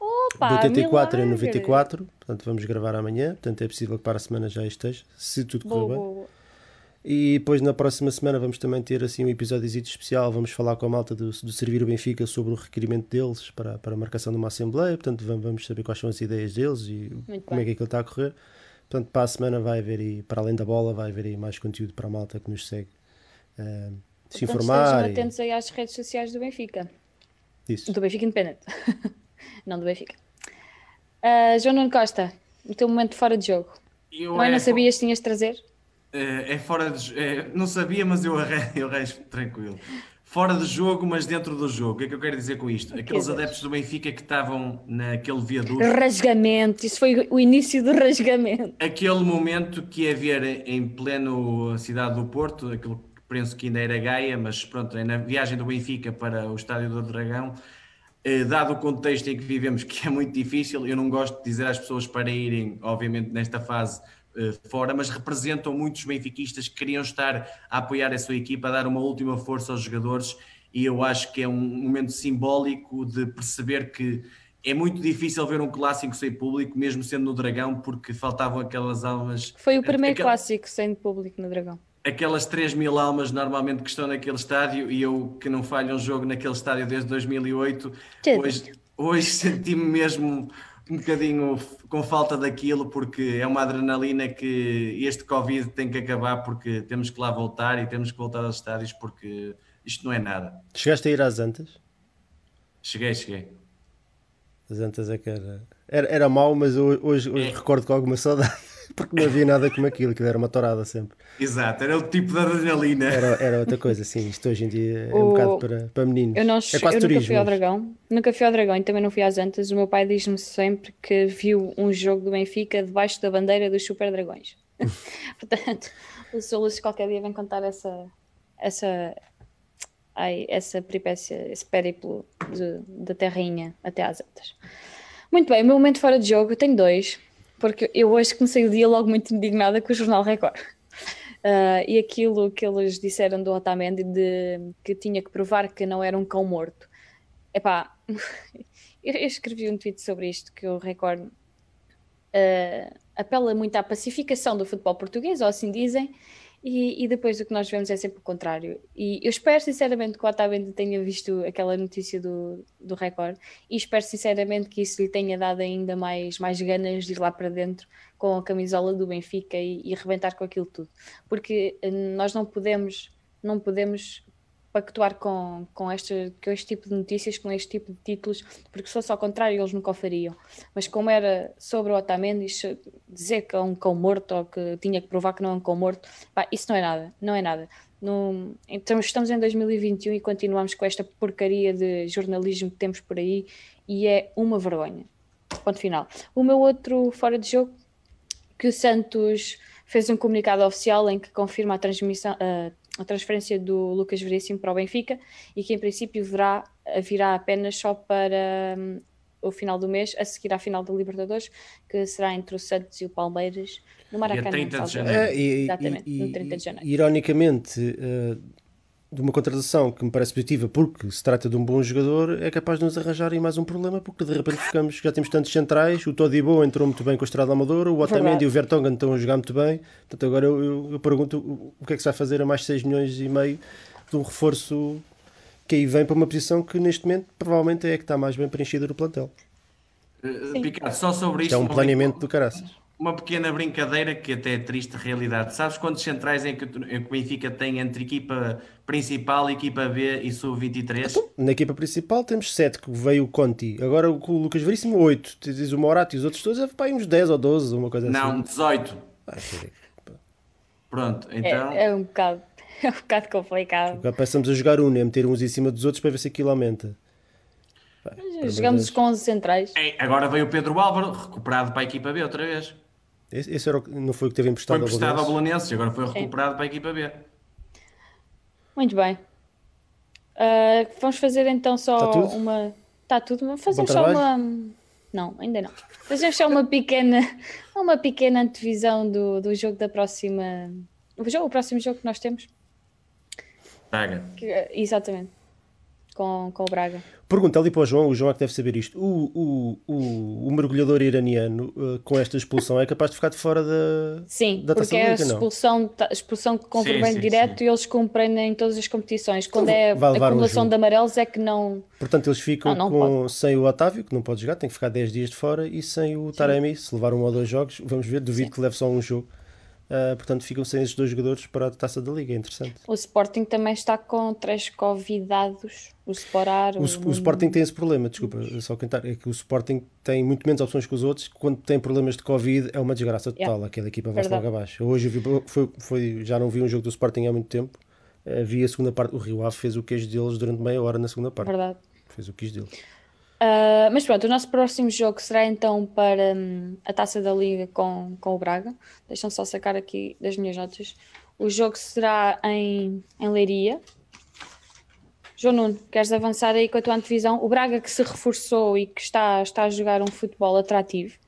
Opa,
de 84 milagre. em 94. Portanto, vamos gravar amanhã. Portanto, é possível que para a semana já esteja, se tudo correr bem. Boa, boa. E depois na próxima semana vamos também ter assim um episódio especial, vamos falar com a malta do, do Servir o Benfica sobre o requerimento deles para, para a marcação de uma Assembleia, portanto vamos saber quais são as ideias deles e Muito como bem. é que aquilo está a correr. Portanto, para a semana vai haver aí, para além da bola, vai haver aí mais conteúdo para a malta que nos segue. Uh, se portanto, informar.
Estejam atentos aí às redes sociais do Benfica.
Isso.
Do Benfica Independente. não do Benfica. Uh, João Nuno Costa, o teu momento fora de jogo. Eu não, é... não sabias que tinhas de trazer?
É, é fora de. É, não sabia, mas eu arranjo, eu tranquilo. Fora de jogo, mas dentro do jogo. O que é que eu quero dizer com isto? Aqueles adeptos do Benfica que estavam naquele viaduto.
Rasgamento, isso foi o início do rasgamento.
Aquele momento que ia ver em pleno cidade do Porto, aquilo que penso que ainda era Gaia, mas pronto, é na viagem do Benfica para o Estádio do Dragão. Eh, dado o contexto em que vivemos, que é muito difícil, eu não gosto de dizer às pessoas para irem, obviamente, nesta fase eh, fora, mas representam muitos benfiquistas que queriam estar a apoiar a sua equipa, a dar uma última força aos jogadores e eu acho que é um momento simbólico de perceber que é muito difícil ver um clássico sem público, mesmo sendo no Dragão, porque faltavam aquelas almas.
Foi o primeiro aquel... clássico sem público no Dragão.
Aquelas 3 mil almas normalmente que estão naquele estádio e eu que não falho um jogo naquele estádio desde 2008, hoje, hoje senti-me mesmo um bocadinho com falta daquilo, porque é uma adrenalina que este Covid tem que acabar, porque temos que lá voltar e temos que voltar aos estádios, porque isto não é nada.
Chegaste a ir às Antas?
Cheguei, cheguei.
As Antas é que era. Era, era mau, mas hoje, hoje é. recordo com alguma saudade. Porque não havia nada como aquilo, que era uma torada sempre.
Exato, era o tipo de adrenalina.
Era, era outra coisa, sim. Isto hoje em dia é o... um bocado para, para meninos.
Eu, não,
é quase
eu
turismo,
nunca fui ao Dragão. Nunca fui ao Dragão e também não fui às Antas. O meu pai diz-me sempre que viu um jogo do Benfica debaixo da bandeira dos Super Dragões. Portanto, o Solus qualquer dia vem contar essa, essa, ai, essa peripécia, esse périplo da terrinha até às altas. Muito bem, o meu momento fora de jogo, eu tenho dois, porque eu hoje comecei o dia logo muito indignada com o Jornal Record. Uh, e aquilo que eles disseram do Otamendi de que tinha que provar que não era um cão morto. Epá, eu, eu escrevi um tweet sobre isto, que o Record uh, apela muito à pacificação do futebol português, ou assim dizem, e, e, depois o que nós vemos é sempre o contrário. E eu espero sinceramente que o Otamendi tenha visto aquela notícia do, do Record e espero sinceramente que isso lhe tenha dado ainda mais, mais ganas de ir lá para dentro com a camisola do Benfica e, e rebentar com aquilo tudo. Porque eh, nós não podemos, não podemos pactuar com, com, este, com este tipo de notícias, com este tipo de títulos, porque se fosse ao contrário eles nunca o fariam. Mas como era sobre o Otamendi, dizer que é um cão morto ou que tinha que provar que não é um cão morto, pá, isso não é nada, não é nada. No, então estamos em 2021 e continuamos com esta porcaria de jornalismo que temos por aí e é uma vergonha. Ponto final. O meu outro fora de jogo, que o Santos fez um comunicado oficial em que confirma a transmissão, uh, a transferência do Lucas Veríssimo para o Benfica e que em princípio virá, virá apenas só para um, o final do mês, a seguir à final da Libertadores, que será entre o Santos e o Palmeiras no Maracanã.
30 de janeiro. É,
e, Exatamente, e, no 30 de janeiro. Ironicamente, uh, de uma contratação que me parece positiva porque se trata de um bom jogador, é capaz de nos arranjarem mais um problema porque de repente ficamos, já temos tantos centrais, o Todibo entrou muito bem com a Estrada Amadora, o Otamendi e o Vertonghen estão a jogar muito bem, portanto agora eu, eu, eu, pergunto o que é que se vai fazer a mais 6 milhões e meio de um reforço que aí vem para uma posição que neste momento provavelmente é a que está mais bem preenchida do plantel.
Uh, Picado, só sobre isto.
é um planeamento do caraças
uma pequena brincadeira que até é triste realidade. Sabes quantos centrais é que, é que o Benfica tem entre equipa principal, equipa B e sub-23? Então,
na equipa principal temos 7, que veio o Conti. Agora o Lucas Veríssimo, 8. Diz o Morato e os outros todos, é para uns 10 ou 12, uma coisa
Não,
assim.
Não, 18. Ah, Pronto, então...
É, é, um bocado... É um bocado complicado.
Agora passamos a jogar um, né? meter uns em cima dos outros para ver se aquilo aumenta.
Jogamos com 11 centrais.
Ei, agora veio o Pedro Álvaro, recuperado para a equipa B outra vez.
Esse, esse era o, não foi o que teve emprestado,
foi emprestado ao Bolonenses e agora foi recuperado Sim. para a equipa B.
Muito bem. Uh, vamos fazer então só Está uma. Está tudo. Fazemos só uma. Não, ainda não. Fazemos só uma pequena, uma pequena antevisão do, do jogo da próxima. O, jogo, o próximo jogo que nós temos.
Braga.
exatamente com, com o Braga.
Pergunta ali para o João, o João é que deve saber isto. O, o, o, o mergulhador iraniano uh, com esta expulsão é capaz de ficar de fora da
Sim,
da
porque é a expulsão, expulsão que cumpre direto sim. e eles cumprem em todas as competições. Quando então, é a acumulação um de amarelos é que não.
Portanto, eles ficam não, não com, sem o Otávio, que não pode jogar, tem que ficar 10 dias de fora, e sem o Taremi, se levar um ou dois jogos, vamos ver, duvido sim. que leve só um jogo. Uh, portanto, ficam sem esses dois jogadores para a taça da Liga. É interessante.
O Sporting também está com três convidados. O Sporar.
O, o, o Sporting tem esse problema, desculpa, só cantar. É que o Sporting tem muito menos opções que os outros. Quando tem problemas de Covid, é uma desgraça total. Yeah. Aquela equipa vai logo abaixo. Hoje vi, foi, foi, já não vi um jogo do Sporting há muito tempo. Uh, vi a segunda parte. O Rio Ave fez o queijo deles durante meia hora na segunda parte.
Verdade.
Fez o queijo deles.
Uh, mas pronto, o nosso próximo jogo será então para um, a taça da Liga com, com o Braga. Deixam só sacar aqui das minhas notas. O jogo será em, em Leiria. João Nuno, queres avançar aí com a tua antevisão? O Braga que se reforçou e que está, está a jogar um futebol atrativo.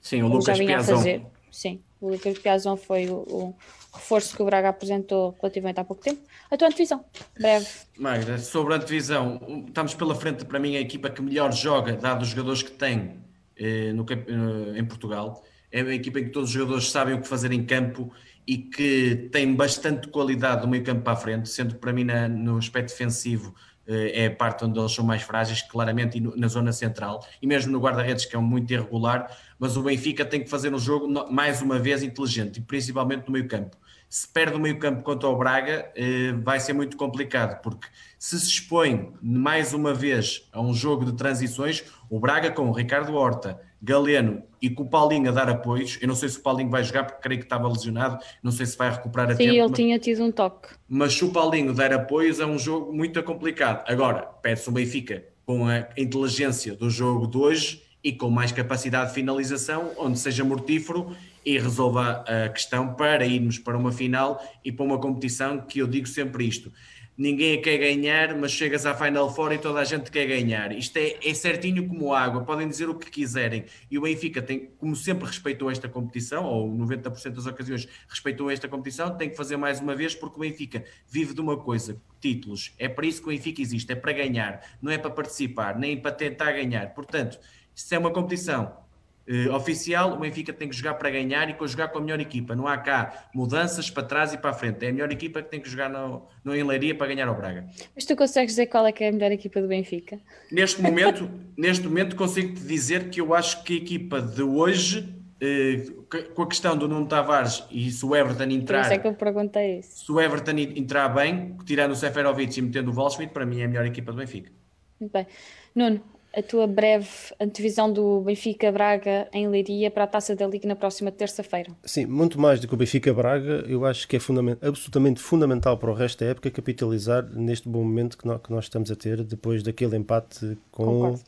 Sim, o Lucas Piazon.
Sim, o Lucas Piazon foi o, o reforço que o Braga apresentou relativamente há pouco tempo. A tua antevisão, breve.
Magda, sobre a antevisão, estamos pela frente, para mim, a equipa que melhor joga, dado os jogadores que tem eh, no, eh, em Portugal. É uma equipa em que todos os jogadores sabem o que fazer em campo e que tem bastante qualidade do meio campo para a frente, sendo para mim na, no aspecto defensivo é a parte onde eles são mais frágeis, claramente na zona central, e mesmo no guarda-redes que é muito irregular, mas o Benfica tem que fazer um jogo mais uma vez inteligente, e principalmente no meio campo se perde o meio campo contra o Braga, eh, vai ser muito complicado, porque se se expõe mais uma vez a um jogo de transições, o Braga com o Ricardo Horta, Galeno e com o Paulinho a dar apoios, eu não sei se o Paulinho vai jogar porque creio que estava lesionado, não sei se vai recuperar a
Sim,
tempo.
Sim, ele mas, tinha tido um toque.
Mas se o Paulinho der apoios é um jogo muito complicado. Agora, pede-se o Benfica com a inteligência do jogo de hoje e com mais capacidade de finalização, onde seja mortífero e resolva a questão para irmos para uma final e para uma competição que eu digo sempre isto ninguém quer ganhar, mas chegas à Final Four e toda a gente quer ganhar. Isto é, é certinho como água, podem dizer o que quiserem. E o Benfica tem, como sempre respeitou esta competição, ou 90% das ocasiões respeitou esta competição, tem que fazer mais uma vez, porque o Benfica vive de uma coisa, títulos. É para isso que o Benfica existe, é para ganhar, não é para participar, nem para tentar ganhar. Portanto, se é uma competição uh, oficial, o Benfica tem que jogar para ganhar e jogar com a melhor equipa. Não há cá mudanças para trás e para a frente. É a melhor equipa que tem que jogar no, no Enleiria para ganhar ao Braga.
Mas tu consegues dizer qual é que é a melhor equipa do Benfica?
Neste momento, neste momento consigo-te dizer que eu acho que a equipa de hoje Uh, com a questão do Nuno Tavares e se o Everton entrar. Por
isso é que eu perguntei isso.
Se o Everton entrar bem, tirando o Seferovic e metendo o Waldschmidt, para mim é a melhor equipa do Benfica.
Muito bem. Nuno, a tua breve antevisão do Benfica Braga em Leiria para a Taça da Liga na próxima terça-feira.
Sim, muito mais do que o Benfica Braga, eu acho que é fundament absolutamente fundamental para o resto da época capitalizar neste bom momento que nós, que nós estamos a ter depois daquele empate com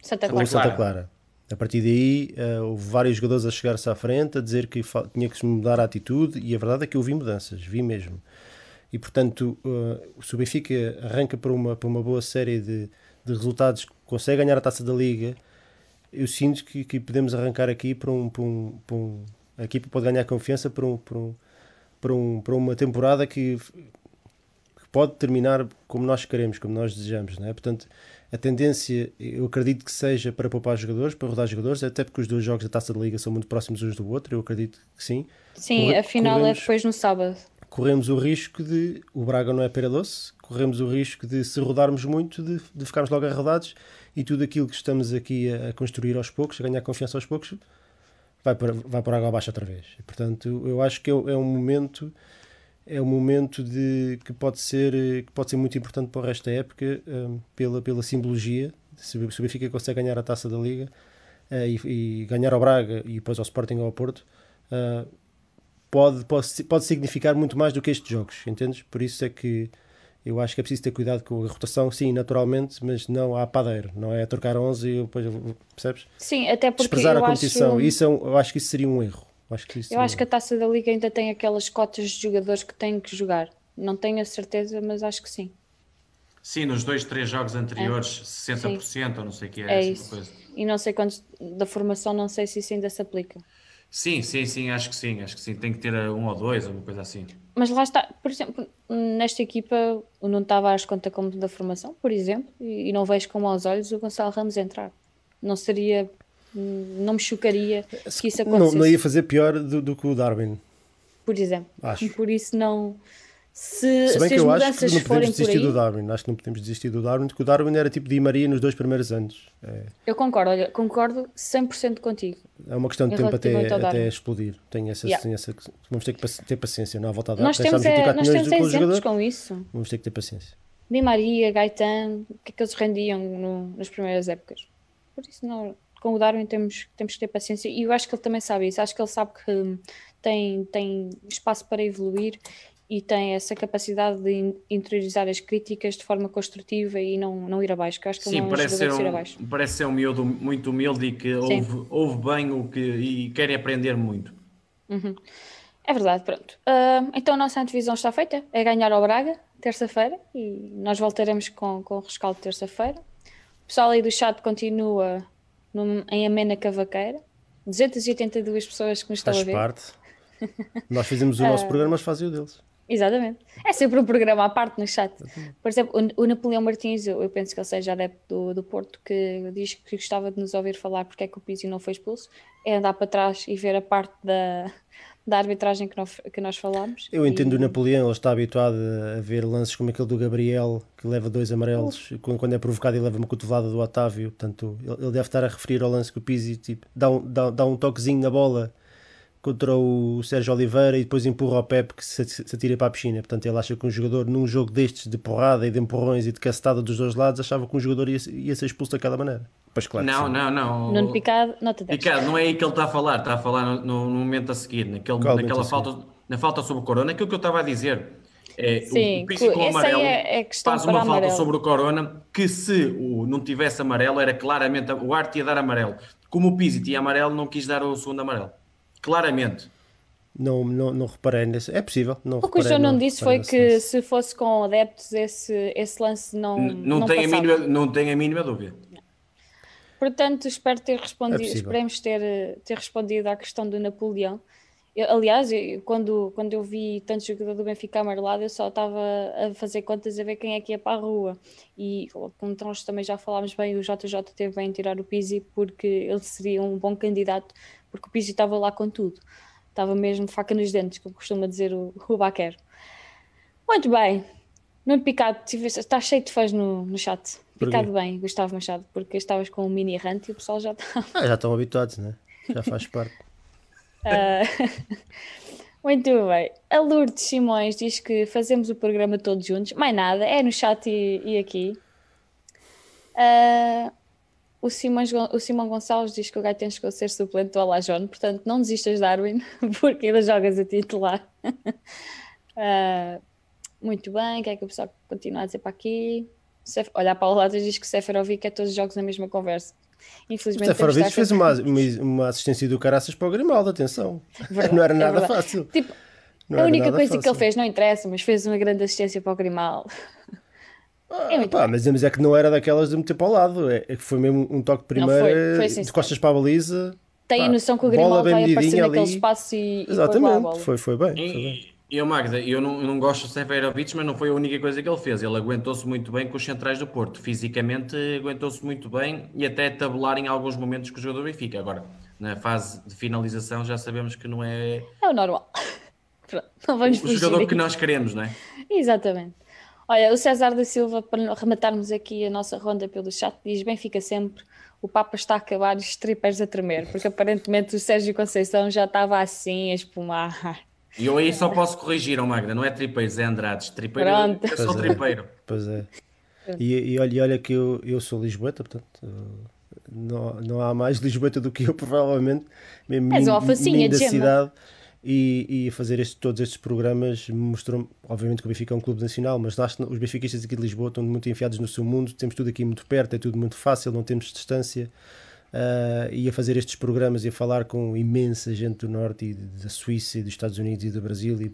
Santa Clara.
Santa Clara. A partir daí, uh, houve vários jogadores a chegar-se à frente, a dizer que tinha que mudar a atitude, e a verdade é que eu vi mudanças, vi mesmo. E portanto, uh, se o Benfica arranca para uma, para uma boa série de, de resultados, consegue ganhar a taça da Liga, eu sinto que, que podemos arrancar aqui para um, para um, para um. A equipa pode ganhar confiança para, um, para, um, para, um, para uma temporada que, que pode terminar como nós queremos, como nós desejamos. Não é? Portanto, a tendência, eu acredito que seja para poupar jogadores, para rodar jogadores, até porque os dois jogos da taça da Liga são muito próximos uns do outro, eu acredito que sim.
Sim, Corre, a final é corremos, é depois no sábado.
Corremos o risco de. O Braga não é pera doce, corremos o risco de, se rodarmos muito, de, de ficarmos logo arredados e tudo aquilo que estamos aqui a, a, construir aos poucos, a ganhar confiança aos poucos, vai para, vai para água abaixo outra vez. E, portanto, eu acho que é, é, um momento é um momento de, que, pode ser, que pode ser muito importante para o resto da época um, pela, pela simbologia. Se, o Benfica consegue ganhar a taça da Liga uh, e, e, ganhar ao Braga e depois ao Sporting ou ao Porto, uh, pode, pode, pode significar muito mais do que estes jogos, entendes? Por isso é que eu acho que é preciso ter cuidado com a rotação, sim, naturalmente, mas não há padeiro, não é trocar 11 e depois, percebes?
Sim, até porque
Desprezar a competição, acho... isso é um, eu acho que isso seria um erro.
Eu acho, que, eu acho que a Taça da Liga ainda tem aquelas cotas de jogadores que têm que jogar. Não tenho a certeza, mas acho que sim.
Sim, nos dois, três jogos anteriores, é. 60% sim. ou não sei o que é,
é isso. Coisa. E não sei quantos da formação, não sei se isso ainda se aplica.
Sim, sim, sim, acho que sim, acho que sim. Tem que ter um ou dois, ou uma coisa assim.
Mas lá está, por exemplo, nesta equipa o Nuno Tavares conta como da formação, por exemplo, e, não vejo como aos olhos o Gonçalo Ramos entrar. Não seria, não me chocaria que isso acontecesse.
Não, não ia fazer pior do, do que o Darwin.
Por exemplo.
Acho.
Por isso não se,
se bem
se
que eu acho que não podemos desistir aí... do Darwin, acho que não podemos desistir do Darwin, porque o Darwin era tipo de Maria nos dois primeiros anos. É...
Eu concordo, olha, concordo 100% contigo.
É uma questão de tempo até, até explodir. Tenho essa, yeah. essa, vamos ter que ter paciência, não há volta a dar.
Nós temos, é, nós temos exemplos com isso.
Vamos ter que ter paciência.
Di Maria, Gaetan, o que é que eles rendiam no, nas primeiras épocas? Por isso, não, com o Darwin temos, temos que ter paciência e eu acho que ele também sabe isso. Acho que ele sabe que tem, tem espaço para evoluir e tem essa capacidade de interiorizar as críticas de forma construtiva e não, não ir abaixo, que acho que
Sim,
não
parece ser,
um,
abaixo. parece ser um miúdo muito humilde e que ouve, ouve, bem o que e quer aprender muito.
Uhum. É verdade, pronto. Uh, então a nossa antevisão está feita, é ganhar ao Braga, terça-feira, e nós voltaremos com, com o rescaldo terça-feira. O pessoal aí do chat continua no, em amena cavaqueira, 282 pessoas que nos estão
Faz
a ver.
parte. Nós fizemos o nosso uh, programa, mas fazem o deles.
Exatamente. É sempre um programa à parte no chat. Por exemplo, o, Napoleão Martins, eu, penso que ele seja adepto do, do Porto, que diz que gostava de nos ouvir falar porque é que o Pizzi não foi expulso. É andar para trás e ver a parte da, da arbitragem que nós, que nós falámos.
Eu entendo e... o Napoleão, ele está habituado a ver lances como aquele do Gabriel, que leva dois amarelos, quando, quando é provocado e leva uma cotovelada do Otávio. Portanto, ele, ele deve estar a referir ao lance que o Pizzi tipo, dá, um, dá, dá um toquezinho na bola contra o Sérgio Oliveira e depois empurra o Pepe que se, se atira para a piscina. Portanto, ele acha que um jogador, num jogo destes de porrada e de empurrões e de castada dos dois lados, achava que um jogador ia, ia ser expulso daquela maneira.
Pois claro. Não, não, não.
Nuno Picado, nota 10.
Picado, não é aí que ele está a falar, está a falar no, no momento a seguir, naquele, naquela falta, na falta sobre o Corona, aquilo que eu estava a dizer. É,
Sim,
o, o Pizzi com
essa
amarelo
é, é
faz uma falta
amarelo.
sobre o Corona que se o, não tivesse amarelo era claramente o Arte ia dar amarelo. Como o Pizzi tinha amarelo, não quis dar o segundo amarelo. Claramente.
Não, não, não reparei nesse. É possível. Não
O que o João não
não
disse foi que
lance.
se fosse com adeptos esse, esse lance não,
N- Não,
não
tem a mínima, não tem a mínima dúvida.
Portanto, espero ter respondido,
É
esperemos ter, ter respondido à questão do Napoleão. Eu- aliás, eu- quando, quando eu vi tanto jogador do Benfica amarelado, eu só estava a fazer contas a ver quem é que ia para a rua. E como nós também já falámos bem, o JJ teve bem em tirar o Pizzi porque ele seria um bom candidato, porque o Pizzi estava lá com tudo. Estava mesmo faca nos dentes, como costuma dizer o, o Baquer. Muito bem. Nuno Picado, está cheio de fãs no, no chat. Picado bem, Gustavo Machado, porque estavas com um mini rant e o pessoal já está.
Ah, já estão habituados, né? Já faz parte.
Ah, Muito bem. A Lourdes Simões diz que fazemos o programa todos juntos. Mais nada, é no chat e, e aqui. Ah, o, Gon- o Simão Gonçalves diz que o Gaiten chegou a ser suplente do Alajon, portanto não desistas, Darwin, porque ainda jogas a titular. Ah, muito bem, o que é que o pessoal continua a dizer para aqui? Olha, a Paula Latas diz que Seferovic é todos os jogos na mesma conversa. Infelizmente, estar
fez uma, uma, assistência do caraças para o Grimaldo, atenção.
Verdade,
não era
é
nada
verdade.
fácil.
Tipo,
Não
a única coisa que
fácil.
ele fez não interessa, mas fez uma grande assistência para o Grimaldo.
Ah,
É
pá, mas, mas é que não era daquelas de meter para o lado, é, é que foi mesmo um toque de
Não, foi- foi sim,
de costas para a baliza.
Tem a
Pá,
noção que o Grimaldo vai aparecer
medidinha
naquele
ali.
espaço e, e a
Exatamente,
bola.
foi, foi bem. Foi bem.
E, e o Magda, eu não, eu não gosto do Seferovic, mas não foi a única coisa que ele fez. Ele aguentou-se muito bem com os centrais do Porto. Fisicamente aguentou-se muito bem e até tabular em alguns momentos com o jogador do Benfica. Agora, na fase de finalização, já sabemos que não é
É o normal. Pronto, não vamos
o jogador que nós queremos, não é?
Exatamente. Olha, o César da Silva, para rematarmos aqui a nossa ronda pelo chat, diz: Benfica sempre, o Papa está a acabar e os trippers a tremer, porque aparentemente o Sérgio Conceição já estava assim a espumar.
E eu aí só posso corrigir, ó Magda, não é tripeiros, é Andrades. Tripeiro,
Pronto.
eu sou
Pois é.
tripeiro.
Pois é. E, e olha, e olha que eu, eu sou lisboeta, portanto, não, não há mais lisboeta do que eu, provavelmente. Mesmo
És alfacinha
da
Gema.
cidade. E, e fazer este- todos estes programas mostrou obviamente que o Benfica é um clube nacional, mas que os benfiquistas aqui de Lisboa estão muito enfiados no seu mundo, temos tudo aqui muito perto, é tudo muito fácil, não temos distância. Uh, e a fazer estes programas e a falar com imensa gente do Norte e da Suíça e dos Estados Unidos e do Brasil e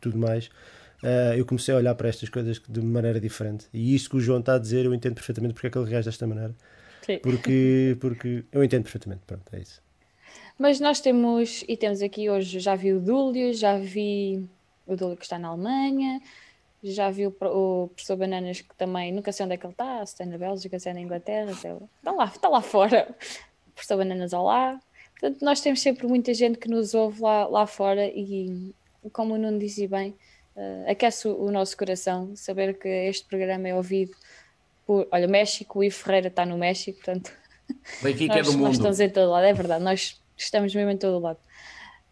tudo mais, uh, eu comecei a olhar para estas coisas de maneira diferente. E isto que o João está a dizer, eu entendo perfeitamente porque é que ele reage desta maneira.
Sim.
Porque, porque eu entendo perfeitamente. Pronto, é isso.
Mas nós temos, e temos aqui hoje, já vi o Dúlio, já vi o Dúlio que está na Alemanha, já vi o, o professor Bananas que também, nunca sei onde é que ele está, se está na Bélgica, se é na Inglaterra, se é- está, lá, está lá fora. O professor Bananas, olá. Portanto, nós temos sempre muita gente que nos ouve lá, lá fora e, como o Nuno disse bem, eh, aquece o, o nosso coração saber que este programa é ouvido por, olha, México, o Ivo Ferreira está no México, portanto,
Benfica é
nós,
do
nós
mundo.
estamos em todo lado, é verdade, nós estamos mesmo em todo lado.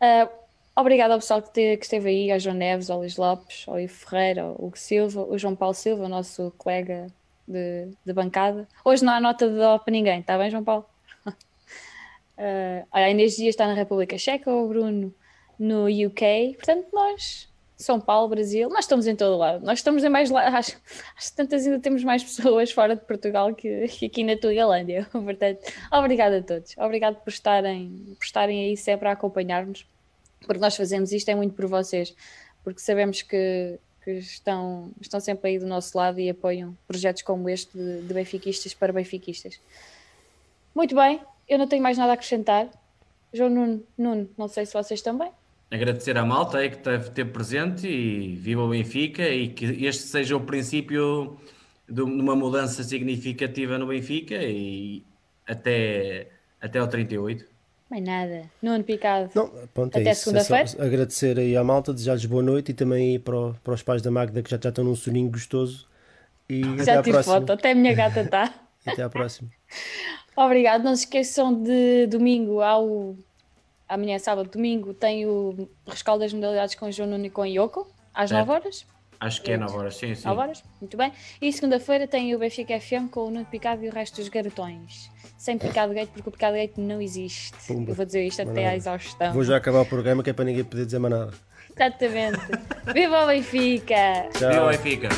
Ah, obrigado ao pessoal que, te- que esteve aí, ao João Neves, ao Luís Lopes, ao Ivo Ferreira, ao Hugo Silva, o João Paulo Silva, nosso colega de, de bancada. Hoje não há nota de dó para ninguém, está bem, João Paulo? Ah, a Dias está na República Checa, o Bruno no UK, portanto, nós, São Paulo, Brasil, nós estamos em todo lado. Nós estamos em mais lá, acho, acho que tantas ainda temos mais pessoas fora de Portugal que, que aqui na Tugalândia. Portanto, obrigado a todos. Obrigado por estarem, por estarem aí sempre a acompanhar-nos, porque nós fazemos isto é muito por vocês, porque sabemos que, que estão, estão sempre aí do nosso lado e apoiam projetos como este de, de benfiquistas para benfiquistas. Muito bem, eu não tenho mais nada a acrescentar. João Nuno, Nuno, não sei se vocês também.
Agradecer à malta aí que teve presente e viva o Benfica e que este seja o princípio de uma mudança significativa no Benfica e até, até ao 38.
Mais nada. Nuno Picado.
Não, pronto, é
Até.
É
segunda-feira?
agradecer aí à malta, desejar-lhes boa noite e também aí para, o- para os pais da Magda que já, já estão num soninho gostoso. E até
Já
à
tive foto, até a minha gata está.
Até à próxima.
Obrigado. Não se esqueçam de domingo ao. Amanhã, sábado, domingo, tem o rescaldo das modalidades com o João Nuno e com o Yoko, às
Certo.
9 horas.
Acho que é 9 horas, sim, sim.
9 horas, muito bem. E segunda-feira tem o Benfica FM com o Nuno Picado e o resto dos garotões. Sem Picado Gate, porque o Picado Gate não existe.
Pumba.
Eu vou dizer isto até à exaustão.
Vou já acabar o programa que é para ninguém poder dizer mais nada.
Exatamente. Viva o Benfica!
Viva o Benfica!